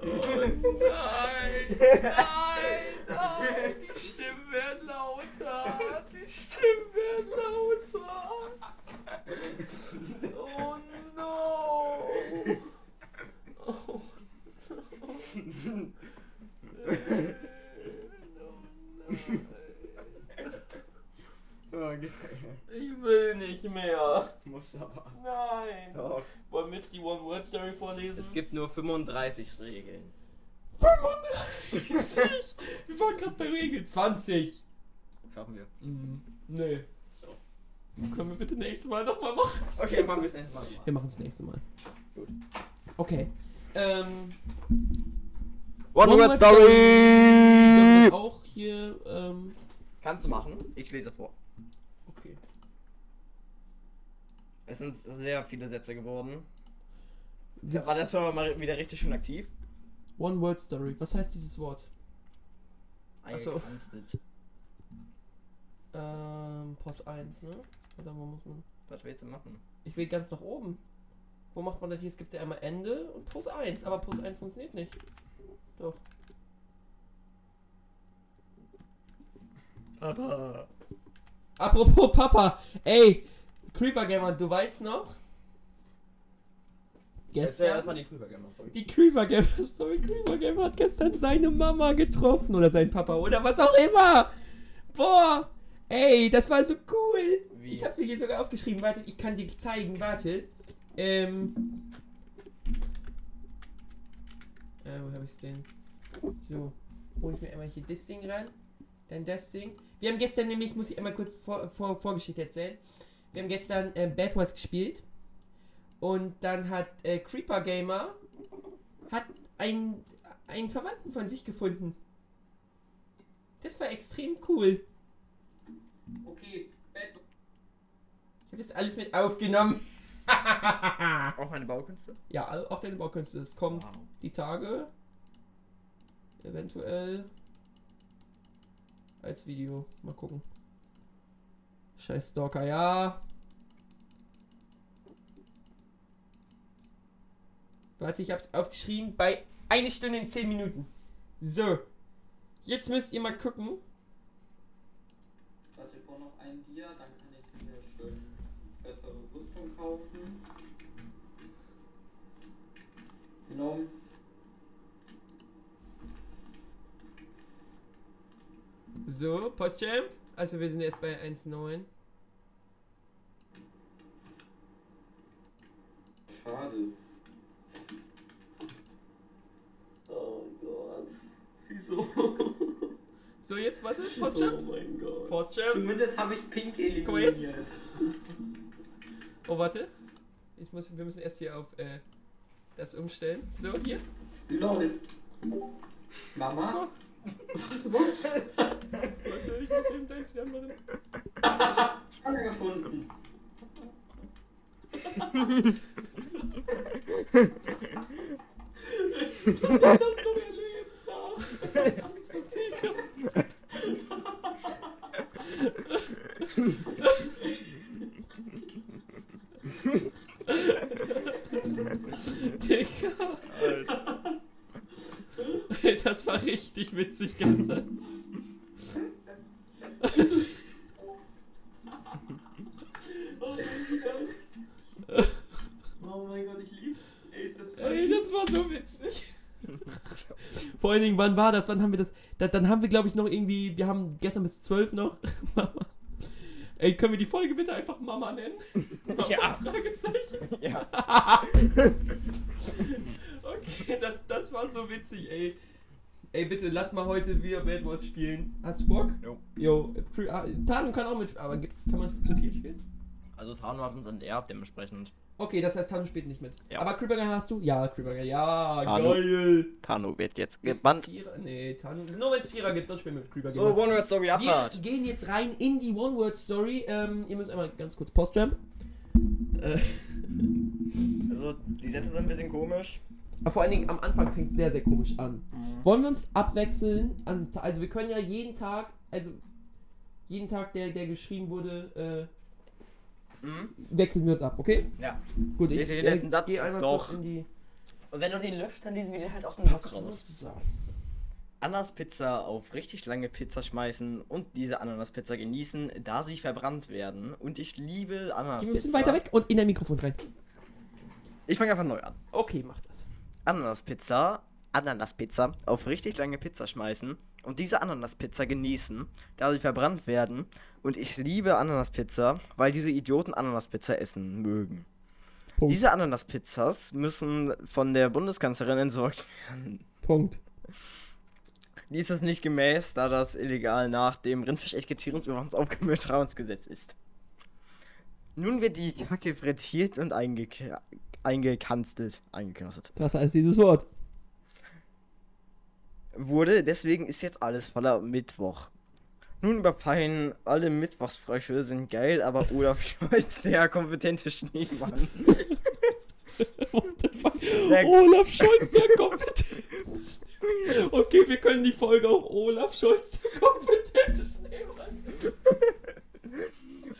Nein, nein, die Stimmen werden lauter, die Stimmen werden lauter. Oh no. Oh okay. Ich will nicht mehr. Muss aber. Nein. Doch. Wollen wir jetzt die One-Word-Story vorlesen? Es gibt nur 35 Regeln. 35. Wir waren gerade bei Regel 20. Schaffen wir. Mhm. Nee. Können wir bitte nächstes Mal nochmal machen? Okay, machen wir es nächstes Mal. Wir machen es das nächste Mal. Gut. Okay. Ähm, One Word sollen wir Story! das auch hier, ähm, Kannst du machen. Ich lese vor. okay. Es sind sehr viele Sätze geworden. Jetzt War der Server mal wieder richtig schön aktiv? One Word Story. Was heißt dieses Wort? Ach so. Ähm, Pos 1, ne? Oder wo muss man. Was willst du machen? Ich will ganz nach oben. Wo macht man das hier? Es gibt ja einmal Ende und Pos 1, aber Pos 1 funktioniert nicht. Doch. Aber. Apropos Papa, ey, Creeper Gamer, du weißt noch? Jetzt ja erstmal Gestern? die Creeper Gamer Story. Die Creeper Gamer Story. Creeper Gamer hat gestern seine Mama getroffen oder sein Papa oder was auch immer. Boah, ey, das war so cool. Wie? Ich hab's mir hier sogar aufgeschrieben. Warte, ich kann dir zeigen. Warte. Ähm. Äh, wo hab ich's denn? So, hol ich mir einmal hier das Ding ran. Dann das Ding. Wir haben gestern nämlich, muss ich einmal kurz vor, vor, Vorgeschichte erzählen. Wir haben gestern äh, Bad Wars gespielt. Und dann hat äh, Creeper Gamer hat einen, einen Verwandten von sich gefunden. Das war extrem cool. Okay, Ich habe das alles mit aufgenommen. Auch meine Baukünste? ja, all- auch deine Baukünste. Es kommt Wow. die Tage. Eventuell als Video. Mal gucken. Scheiß Stalker, ja. Warte, ich hab's aufgeschrieben bei eine Stunde in 10 Minuten. So. Jetzt müsst ihr mal gucken. Warte, ich brauche noch ein Bier, dann kann ich mir schön bessere Rüstung kaufen. Genommen. So, Postjam. Also wir sind erst bei 1,9. Schade. Oh Gott. Wieso? so, jetzt warte, Postjam. mein Gott. Postjam. Zumindest habe ich Pink eliminiert. Guck mal jetzt. Oh, warte. Ich muss, wir müssen erst hier auf äh, Das umstellen. So, hier. LOL. Mama? Warte, was? Warte, ich muss eben deins wieder machen. Schwanger gefunden. Das noch erlebt habe. Digga. Ey, Das war richtig witzig gestern. Oh mein Gott, ich lieb's. Ey, ist das Ey, das war so witzig. Vor allen Dingen, wann war das? Wann haben wir das? Da, dann haben wir, glaube ich, noch irgendwie, wir haben gestern bis 12 noch. Ey, können wir die Folge bitte einfach Mama nennen? Mama, Ja. Fragezeichen. Ja. Okay, das, das war so witzig, ey. Ey, bitte lass mal heute wieder Bad Wars spielen. Hast du Bock? Jo. Jo, ah, Tarnung kann auch mit, aber gibt's, kann man zu viel spielen? Also Tano hat uns enterbt, dementsprechend. Okay, das heißt, Tarnung spielt nicht mit. Ja. Aber Creeper hast du? Ja, Creeper, ja, Tarnung. geil. Tano wird jetzt gebannt. Vierer? Nee, Tarnung. Nur wenn es Vierer gibt, sonst spielen wir mit Creeper. So, One Word Story wir Abfahrt. gehen jetzt rein in die One-Word-Story. Ähm, ihr müsst einmal ganz kurz Post-Jump. Äh, Also, die Sätze sind ein bisschen komisch. aber vor allen Dingen am Anfang fängt sehr, sehr komisch an. Wollen wir uns abwechseln? An, also wir können ja jeden Tag, also jeden Tag, der, der geschrieben wurde, Mhm. äh, wechseln wir uns ab, okay? Ja. Gut, ich ihr den äh, letzten Satz? gehe einmal Doch. kurz in die... Und wenn du den löscht, dann lesen wir den halt aus dem Pass raus. So. Ananas-Pizza auf richtig lange Pizza schmeißen und diese Ananas-Pizza genießen, da sie verbrannt werden. Und ich liebe Geh Ananas-Pizza. ein bisschen weiter weg und in dein Mikrofon rein. Ich fange einfach neu an. Okay, mach das. Ananas-Pizza, Ananas-Pizza auf richtig lange Pizza schmeißen und diese Ananas-Pizza genießen, da sie verbrannt werden. Und ich liebe Ananas-Pizza, weil diese Idioten Ananas-Pizza essen mögen. Punkt. Diese Ananas-Pizzas müssen von der Bundeskanzlerin entsorgt werden. Punkt. Dies ist nicht gemäß, da das illegal nach dem Rindfisch-Etikettierungsüberwachungsaufgabenübertragungsgesetz ist. Nun wird die Kacke frittiert und eingek eingekanzelt. Eingekanzelt. Das heißt dieses Wort. Wurde, deswegen ist jetzt alles voller Mittwoch. Nun überfallen alle Mittwochsfrösche sind geil, aber Olaf Scholz, der kompetente Schneemann. Der- Olaf Scholz, der kompetente Schneemann. Okay, wir können die Folge auch Olaf Scholz, der kompetente Schneemann.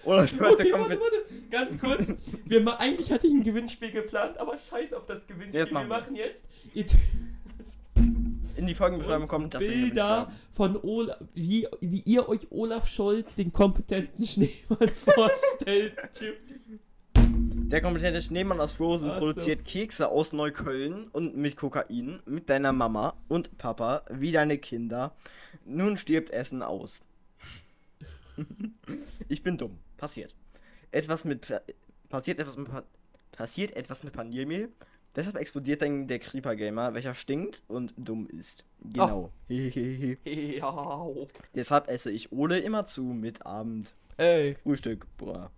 Olaf Scholz, Okay, der warte, kompetente... warte. Ganz kurz. Wir eigentlich hatte ich ein Gewinnspiel geplant, aber scheiß auf das Gewinnspiel. Jetzt wir machen wir. machen jetzt In die Folgenbeschreibung kommt das Bilder von Olaf, wie, wie ihr euch Olaf Scholz, den kompetenten Schneemann, vorstellt. Der kompetente Schneemann aus Frozen Ach so. produziert Kekse aus Neukölln und mit Kokain, mit deiner Mama und Papa, wie deine Kinder. Nun stirbt Essen aus. ich bin dumm. Passiert. Etwas mit. Pa- Passiert etwas mit. Pa passiert etwas mit Paniermehl. Deshalb explodiert dann der Creeper Gamer, welcher stinkt und dumm ist. Genau. Hehehe. Ja. Deshalb esse ich Ole immer zu mit Abend. Ey. Frühstück. Boah.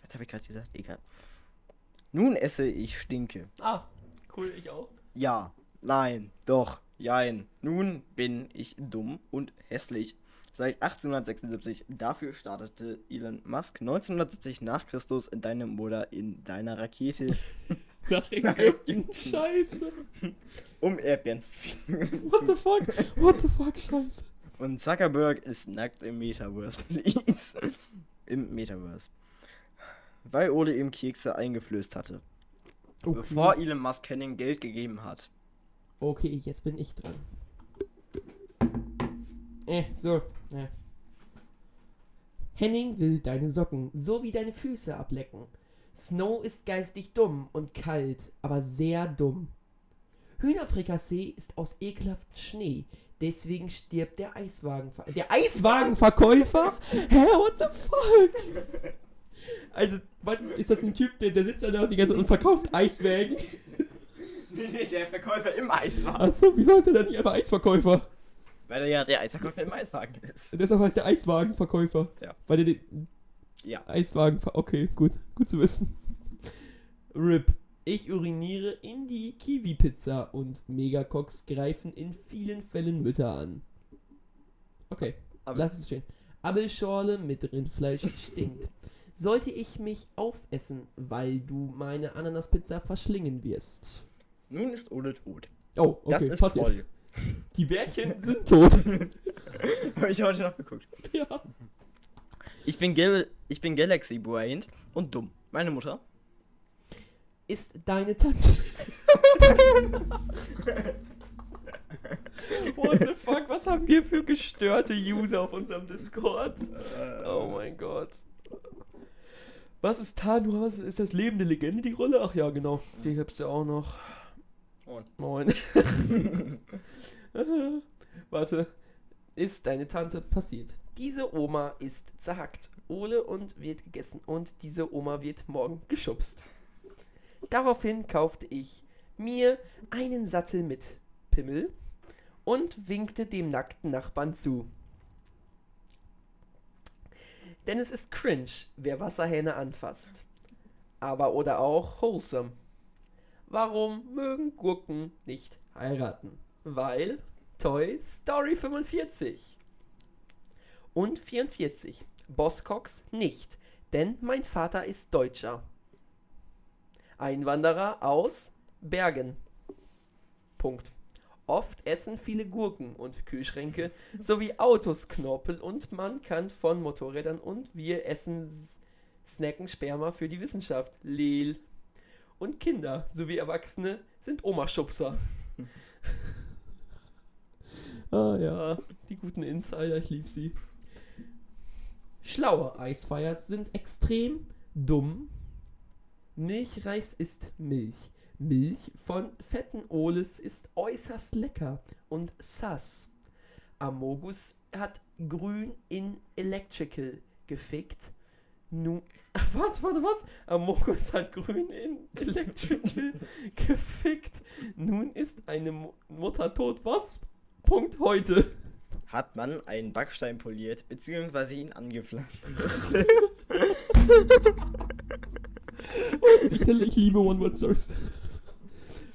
Was habe ich gerade gesagt? Egal. Nun esse ich Stinke. Ah, cool, ich auch. Ja, nein, doch, jein. Nun bin ich dumm und hässlich. Seit 1876 dafür startete Elon Musk 1970 nach Christus deine Mutter in deiner Rakete, Nach Ägypten. Scheiße. um Erdbeeren zu fliegen. What the fuck? What the fuck, scheiße. Und Zuckerberg ist nackt im Metaverse, please. Im Metaverse. Weil Ole ihm Kekse eingeflößt hatte. Okay. Bevor Elon Musk Henning Geld gegeben hat. Okay, jetzt bin ich dran. Äh, so. Ja. Henning will deine Socken sowie deine Füße ablecken. Snow ist geistig dumm und kalt, aber sehr dumm. Hühnerfrikassee ist aus ekelhaftem Schnee. Deswegen stirbt der Eiswagenver Der Eiswagenverkäufer? Hä, what the fuck? Also, warte, ist das ein Typ, der, der sitzt da die ganze Zeit und verkauft Eiswägen? Nee, der Verkäufer im Eis war. Achso, wieso ist er dann nicht einfach Eisverkäufer? Weil er ja der Eisverkäufer im Eiswagen ist. Deshalb heißt der Eiswagenverkäufer. Ja. Weil der den Ja. Eiswagen. Okay, gut. Gut zu wissen. RIP. Ich uriniere in die Kiwi-Pizza und Megacox greifen in vielen Fällen Mütter an. Okay, Aber- lass es stehen. Apfelschorle mit Rindfleisch stinkt. Sollte ich mich aufessen, weil du meine Ananaspizza verschlingen wirst? Nun ist Ole tot. Oh, okay, Das ist passiert. toll. Die Bärchen sind tot. Habe ich heute noch geguckt. ja. Ich bin, Gal ich bin Galaxy Brained und dumm. Meine Mutter. Ist deine Tante. What the fuck, was haben wir für gestörte User auf unserem Discord? Oh mein Gott. Was ist Tanu? Was ist das lebende Legende, die Rolle? Ach ja, genau. Die gibt's ja auch noch. Moin. Moin. Warte. Ist deine Tante passiert? Diese Oma ist zerhackt. Ole und wird gegessen und diese Oma wird morgen geschubst. Daraufhin kaufte ich mir einen Sattel mit Pimmel und winkte dem nackten Nachbarn zu. Denn es ist cringe, wer Wasserhähne anfasst. Aber oder auch wholesome. Warum mögen Gurken nicht heiraten? Weil Toy Story 45. Und 44. Bosscox nicht, denn mein Vater ist Deutscher. Einwanderer aus Bergen. Punkt. Oft essen viele Gurken und Kühlschränke sowie Autos Knorpel und man kann von Motorrädern und wir essen Snacken Sperma für die Wissenschaft. Lel. Und Kinder sowie Erwachsene sind Oma-Schubser. ah ja, die guten Insider, ich lieb sie. Schlaue Eisfires sind extrem dumm. Milchreis ist Milch. Milch von fetten Oles ist äußerst lecker und sass. Amogus hat grün in Electrical gefickt. Nu warte, warte, was? Amogus hat grün in Electrical gefickt. Nun ist eine Mu Mutter tot. Was? Punkt heute. Hat man einen Backstein poliert, beziehungsweise ihn angepflanzt. Ich, liebe One-Word-Stories.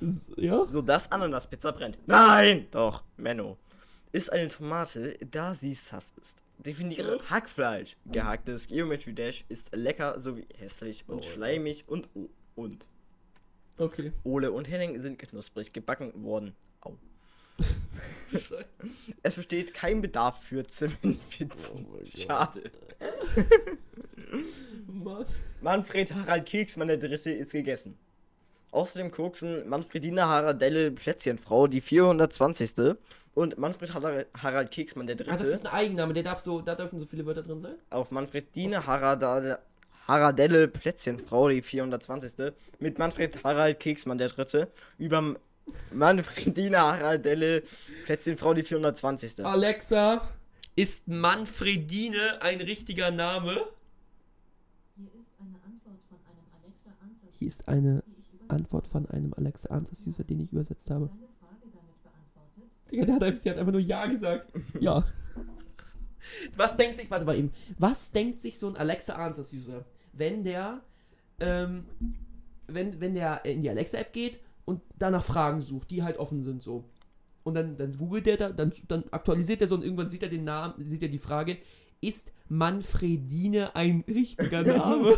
S- Ja? so dass Ananaspizza brennt. Nein! Doch, Menno. Ist eine Tomate, da sie sass ist. Definiere Hackfleisch. Gehacktes Geometry Dash ist lecker sowie hässlich und Oh, schleimig und oh, und. Okay. Ole und Henning sind knusprig gebacken worden. Scheiße. Es besteht kein Bedarf für Zementpizzen. Oh. Schade. Mann. Manfred Harald Keksmann der Dritte ist gegessen. Außerdem koksen Manfredina Haradelle Plätzchenfrau, die 420. Und Manfred Har- Harald Keksmann der Also das Dritte ist ein Eigenname, der darf so, da dürfen so viele Wörter drin sein. auf Manfredine Haradale, Haradelle Plätzchenfrau, die 420. Mit Manfred Harald Keksmann der Dritte über M- Manfredine Haradelle Plätzchenfrau, die 420. Alexa, ist Manfredine ein richtiger Name? Hier ist eine Antwort von einem Alexa Answers. Hier ist eine die ich übersetzt Antwort von einem Alexa Answers User, den ich übersetzt habe. Digga, der hat, einfach- der hat einfach nur Ja gesagt. Ja. Was denkt sich, warte mal eben, was denkt sich so ein Alexa Answers User, wenn der, ähm, wenn, wenn der in die Alexa-App geht und danach Fragen sucht, die halt offen sind so. Und dann, dann googelt der da, dann, dann aktualisiert er so und irgendwann sieht er den Namen, sieht er die Frage, ist Manfredine ein richtiger Name?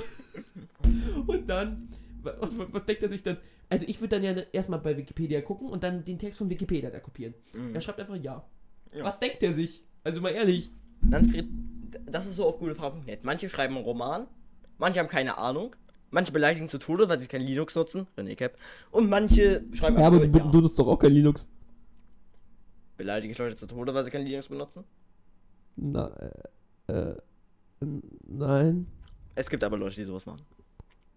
und dann, wa- was, was denkt er sich dann? Also ich würde dann ja erstmal bei Wikipedia gucken und dann den Text von Wikipedia da kopieren. Mhm. Er schreibt einfach ja. Ja. Was denkt er sich? Also mal ehrlich. Manfred, das ist so auf gutefrage.net. Manche schreiben einen Roman, manche haben keine Ahnung, manche beleidigen zu Tode, weil sie kein Linux nutzen, René Cap, und manche schreiben Ja, aber du, nur, du nutzt doch auch kein Linux. Beleidige ich Leute zu Tode, weil sie kein Linux benutzen? Na, äh, äh, nein. Es gibt aber Leute, die sowas machen.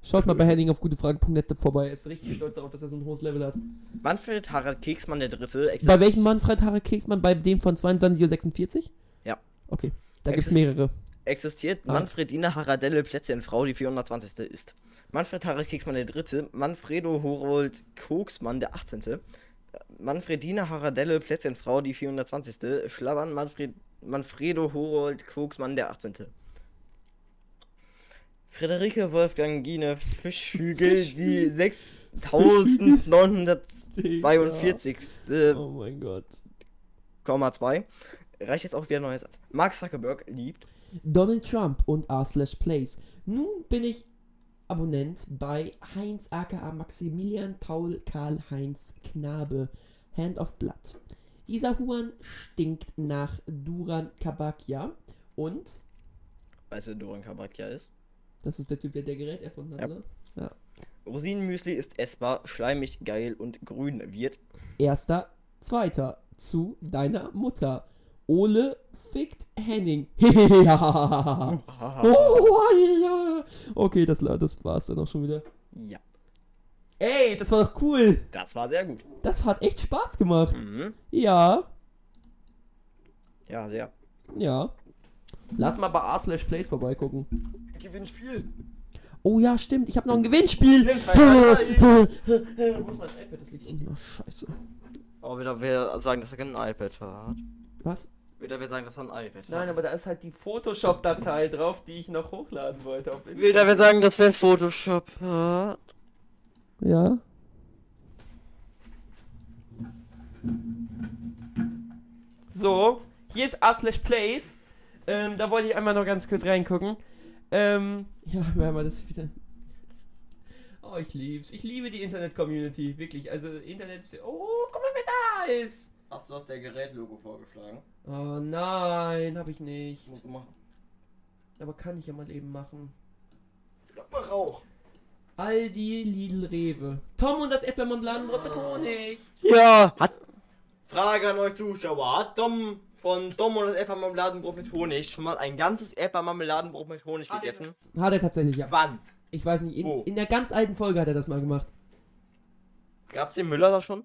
Schaut mal bei Henning auf gutefrage.net vorbei. Er ist richtig stolz darauf, dass er so ein hohes Level hat. Manfred Harald Keksmann der Dritte. Bei welchem Manfred Harald Keksmann? Bei dem von 22.46 Uhr? Ja. Okay, da gibt es mehrere. Existiert Ah. Manfredine Haradelle Plätzchenfrau, die 420. ist. Manfred Harald Keksmann der Dritte, Manfredo Horold Koksmann der 18. Manfredine Haradelle Plätzchenfrau, die 420. Schlabbern Manfred, Manfredo Horold Koksmann der 18. Friederike Wolfgangine Fischhügel, die 6942. Oh mein Gott. Komma 2. Reicht jetzt auch wieder ein neuer Satz. Mark Zuckerberg liebt. Donald Trump und r slash plays. Nun bin ich Abonnent bei Heinz aka Maximilian Paul Karl Heinz Knabe. Hand of Blood. Dieser Huan stinkt nach Duran Kabakia und Weißt du, wer Doran Kabakia ist? das ist der Typ, der der Gerät erfunden hat, Ja. ne? Rosinenmüsli ist essbar, schleimig, geil und grün wird. Erster, zweiter zu deiner Mutter. Ole fickt Henning. ja. Oh, ja. Okay, das, das war's dann auch schon wieder. Ja, Ey, das war doch cool. das war sehr gut. Das hat echt Spaß gemacht. Mhm. Ja, Ja, sehr. ja. Lass mal bei r slash plays vorbeigucken. Gewinnspiel. Oh ja, stimmt. Ich habe noch ein Gewinnspiel. Nimm zwei Wo ist mein iPad? Das liegt hier. Na, scheiße. Oh, wieder wer sagen, dass er kein iPad hat. Was? Wieder wer sagen, dass er ein iPad Nein, aber da ist halt die Photoshop-Datei drauf, die ich noch hochladen wollte. Auf. Wieder wer sagen, dass wer Photoshop hat. Ja. So, hier ist r slash plays. Ähm, da wollte ich einmal noch ganz kurz reingucken. Ähm, ja, wir das wieder. Oh, ich lieb's. Ich liebe die Internet-Community. Wirklich. Also, Internet. Oh, guck mal, wer da ist. Hast du das der Gerät-Logo vorgeschlagen? Oh nein, hab ich nicht. Musst du machen. Aber kann ich ja mal eben machen. Lock mal Rauch. Aldi, Lidl, Rewe. Tom und das Erdbeermarmeladenbrot mit Honig. Ja, hat. Frage an euch Zuschauer. Hat Dom von Dom und das Erdbeermarmeladenbrot mit Honig schon mal ein ganzes Erdbeermarmeladenbrot mit Honig Hat er- gegessen? Hat er tatsächlich, ja. Wann? Ich weiß nicht, in, in der ganz alten Folge hat er das mal gemacht. Gab's den Müller da schon?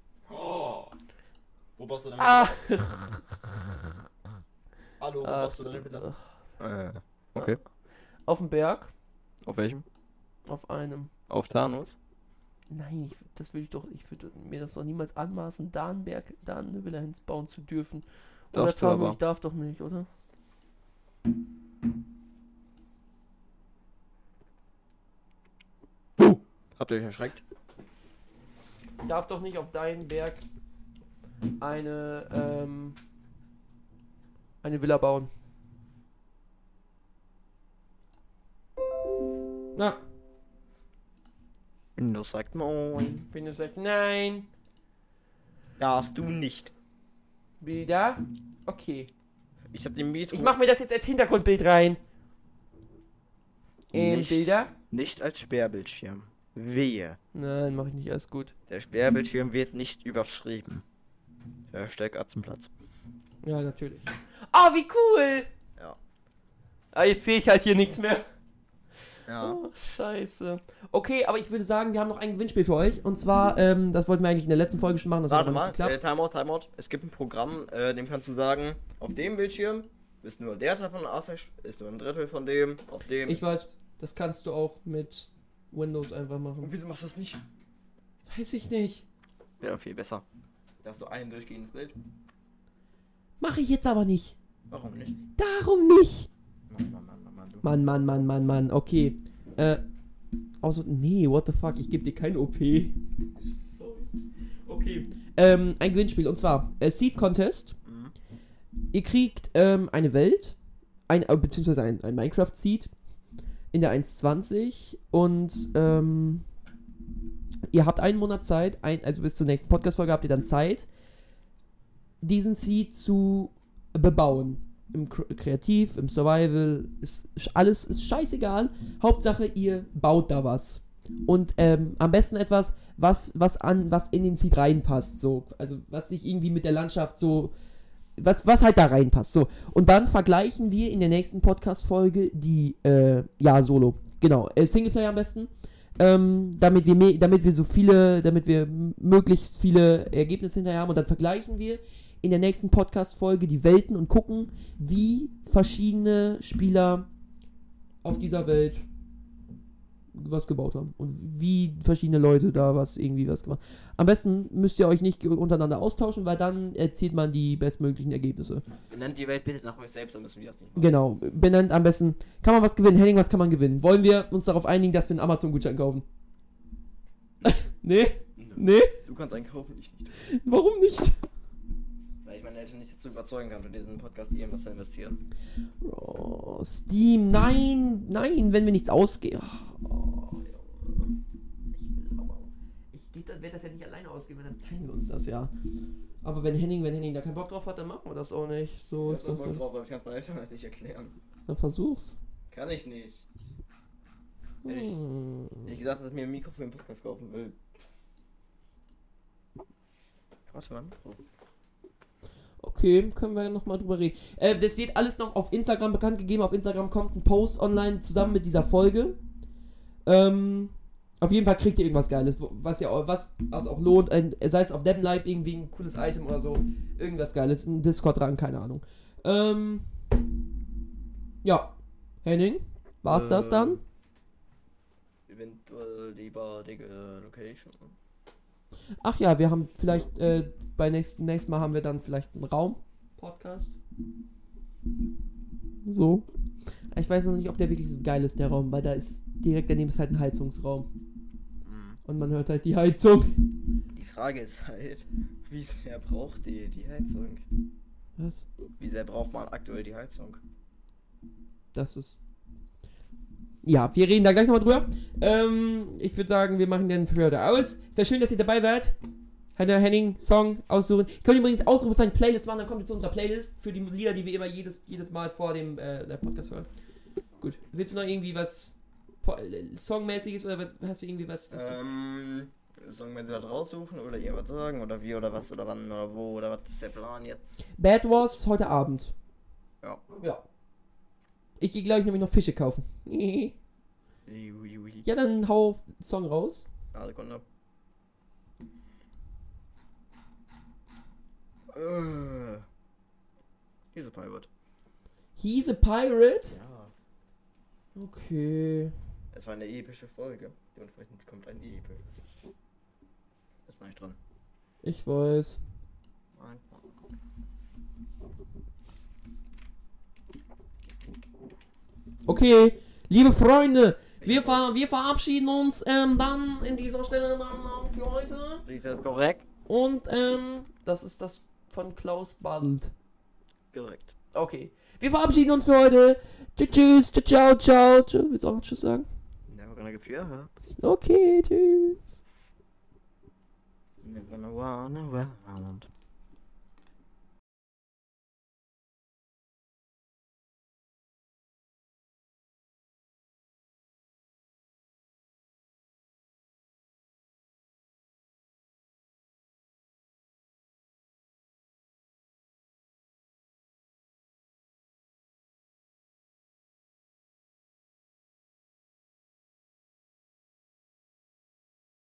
Wo brauchst du denn Ah! Hallo, wo Ah, brauchst du denn wieder? Äh, okay. Auf dem Berg? Auf welchem? Auf einem. Auf Thanos? Nein, ich, das würde ich doch, ich würde mir das doch niemals anmaßen, da einen Berg, da eine Villa hinbauen zu dürfen. Oder Darfst du Tamo, aber. ich darf doch nicht, oder? Habt ihr euch erschreckt? Ich darf doch nicht auf deinen Berg eine, ähm, eine Villa bauen. Na, Windows sagt moin. du sagst, nein, Darfst du nicht. wieder, okay. Ich hab den Metro Ich mach mir das jetzt als Hintergrundbild rein. In Nicht. Bilder? nicht als Sperrbildschirm. Wehe. Nein, mach ich nicht, alles gut. Der Sperrbildschirm wird nicht überschrieben. Hashtag Atzenplatz. Ja, natürlich. Ah, wie cool! Ja. Ah, jetzt sehe ich halt hier nichts mehr. Ja. Oh, scheiße. Okay, aber ich würde sagen, wir haben noch ein Gewinnspiel für euch. Und zwar, ähm, das wollten wir eigentlich in der letzten Folge schon machen. Das Warte hat mal, aber nicht geklappt. äh, Timeout, Timeout. Es gibt ein Programm, äh, dem kannst du sagen, auf dem Bildschirm ist nur der Teil von Asash, ist nur ein Drittel von dem, auf dem. ich weiß, das kannst du auch mit Windows einfach machen. Und wieso machst du das nicht? Weiß ich nicht. Wäre viel besser. Da hast du ein durchgehendes Bild. Mache ich jetzt aber nicht. Warum nicht? Darum nicht. Mann, Mann, Mann, Mann, Mann, du. Mann, Mann, Mann, Mann, Mann. Okay. Äh, außer, nee, what the fuck, ich gebe dir kein OP. Sorry. Okay. Ähm, ein Gewinnspiel und zwar äh, Seed Contest. Mhm. Ihr kriegt ähm, eine Welt, ein, äh, beziehungsweise ein, ein Minecraft Seed in der 1.20 und ähm, ihr habt einen Monat Zeit, ein, also bis zur nächsten Podcast-Folge habt ihr dann Zeit, diesen Seed zu bebauen. Im Kr- Kreativ, im Survival, ist alles ist scheißegal. Hauptsache, ihr baut da was. Und ähm, am besten etwas, was, was an, was in den Seed reinpasst. So. Also was sich irgendwie mit der Landschaft so was, was halt da reinpasst. So. Und dann vergleichen wir in der nächsten Podcast-Folge die, äh, ja, Solo. Genau, äh, Singleplayer am besten. Ähm, damit wir mehr, damit wir so viele, damit wir möglichst viele Ergebnisse hinterher haben und dann vergleichen wir in der nächsten Podcast-Folge die Welten und gucken, wie verschiedene Spieler auf dieser Welt was gebaut haben und wie verschiedene Leute da was irgendwie was gemacht. Am besten müsst ihr euch nicht untereinander austauschen, weil dann erzielt man die bestmöglichen Ergebnisse. Benennt die Welt bitte nach euch selbst, dann müssen wir das nicht machen. Genau, benennt am besten. Kann man was gewinnen? Henning, was kann man gewinnen? Wollen wir uns darauf einigen, dass wir einen Amazon-Gutschein kaufen? nee? Nee? Du kannst einkaufen, ich nicht. Warum nicht? Meine Eltern nicht dazu überzeugen kann, für diesen Podcast irgendwas zu investieren. Oh, Steam, nein, nein, wenn wir nichts ausgeben. Oh, ich will aber. Ich geb das- ja nicht alleine ausgeben, dann teilen wir uns das ja. Aber wenn Henning, wenn Henning da keinen Bock drauf hat, dann machen wir das auch nicht. So ist Ich hab das. Bock Dann, drauf, aber ich kann es meinen Eltern halt nicht erklären. dann versuch's. Kann ich nicht. Hätte ich, Hm. hätte ich gesagt, dass ich mir ein Mikro für den Podcast kaufen will. Warte mal, Mikro. Okay, können wir nochmal drüber reden. Äh, das wird alles noch auf Instagram bekannt gegeben. Auf Instagram kommt ein Post online zusammen mit dieser Folge. Ähm, auf jeden Fall kriegt ihr irgendwas Geiles, was ja auch, was was auch lohnt. Sei es auf Dem Live irgendwie ein cooles Item oder so. Irgendwas Geiles. Ein Discord dran, keine Ahnung. Ähm, ja. Henning, war's das Äh, dann? Eventuell lieber dicke Location. Ach ja, wir haben vielleicht, äh, bei nächsten, nächsten Mal haben wir dann vielleicht einen Raum-Podcast. So. Ich weiß noch nicht, ob der wirklich so geil ist, der Raum, weil da ist direkt daneben ist halt ein Heizungsraum. Mhm. Und man hört halt die Heizung. Die Frage ist halt, wie sehr braucht die die Heizung? Was? Wie sehr braucht man aktuell die Heizung? Das ist. Ja, wir reden da gleich nochmal drüber. Ähm, ich würde sagen, wir machen den heute aus. Es wäre schön, dass ihr dabei wart. Hanna Henning, Song aussuchen. Ihr könnt übrigens Ausrufezeichen Playlist machen, dann kommt ihr zu unserer Playlist für die Lieder, die wir immer jedes, jedes Mal vor dem äh, Live-Podcast hören. Gut. Willst du noch irgendwie was äh, Songmäßiges oder was, hast du irgendwie was? was, was Ähm, wir das raussuchen oder irgendwas sagen? Oder wie oder was oder wann oder wo oder was ist der Plan jetzt? Bad Wars heute Abend. Ja. Ja. Ich gehe, glaube ich, nämlich noch Fische kaufen. Ja, dann hau Song raus. Ah, Sekunde. Äh. Diese Pirate. He's a Pirate. Ja. Okay. Es war eine epische Folge. Dementsprechend kommt ein episch. Ist noch nicht dran. Ich weiß. Einfach. Okay, liebe Freunde, wir, ver wir verabschieden uns ähm, dann in dieser Stelle dann auch für heute. Ist das korrekt? Und ähm, das ist das von Klaus Bald. Korrekt. Okay, wir verabschieden uns für heute. Tschüss, tschüss, ciao, ciao. ciao. Willst du auch Tschüss sagen? Never gonna give you up. Okay, tschüss. Never gonna run around.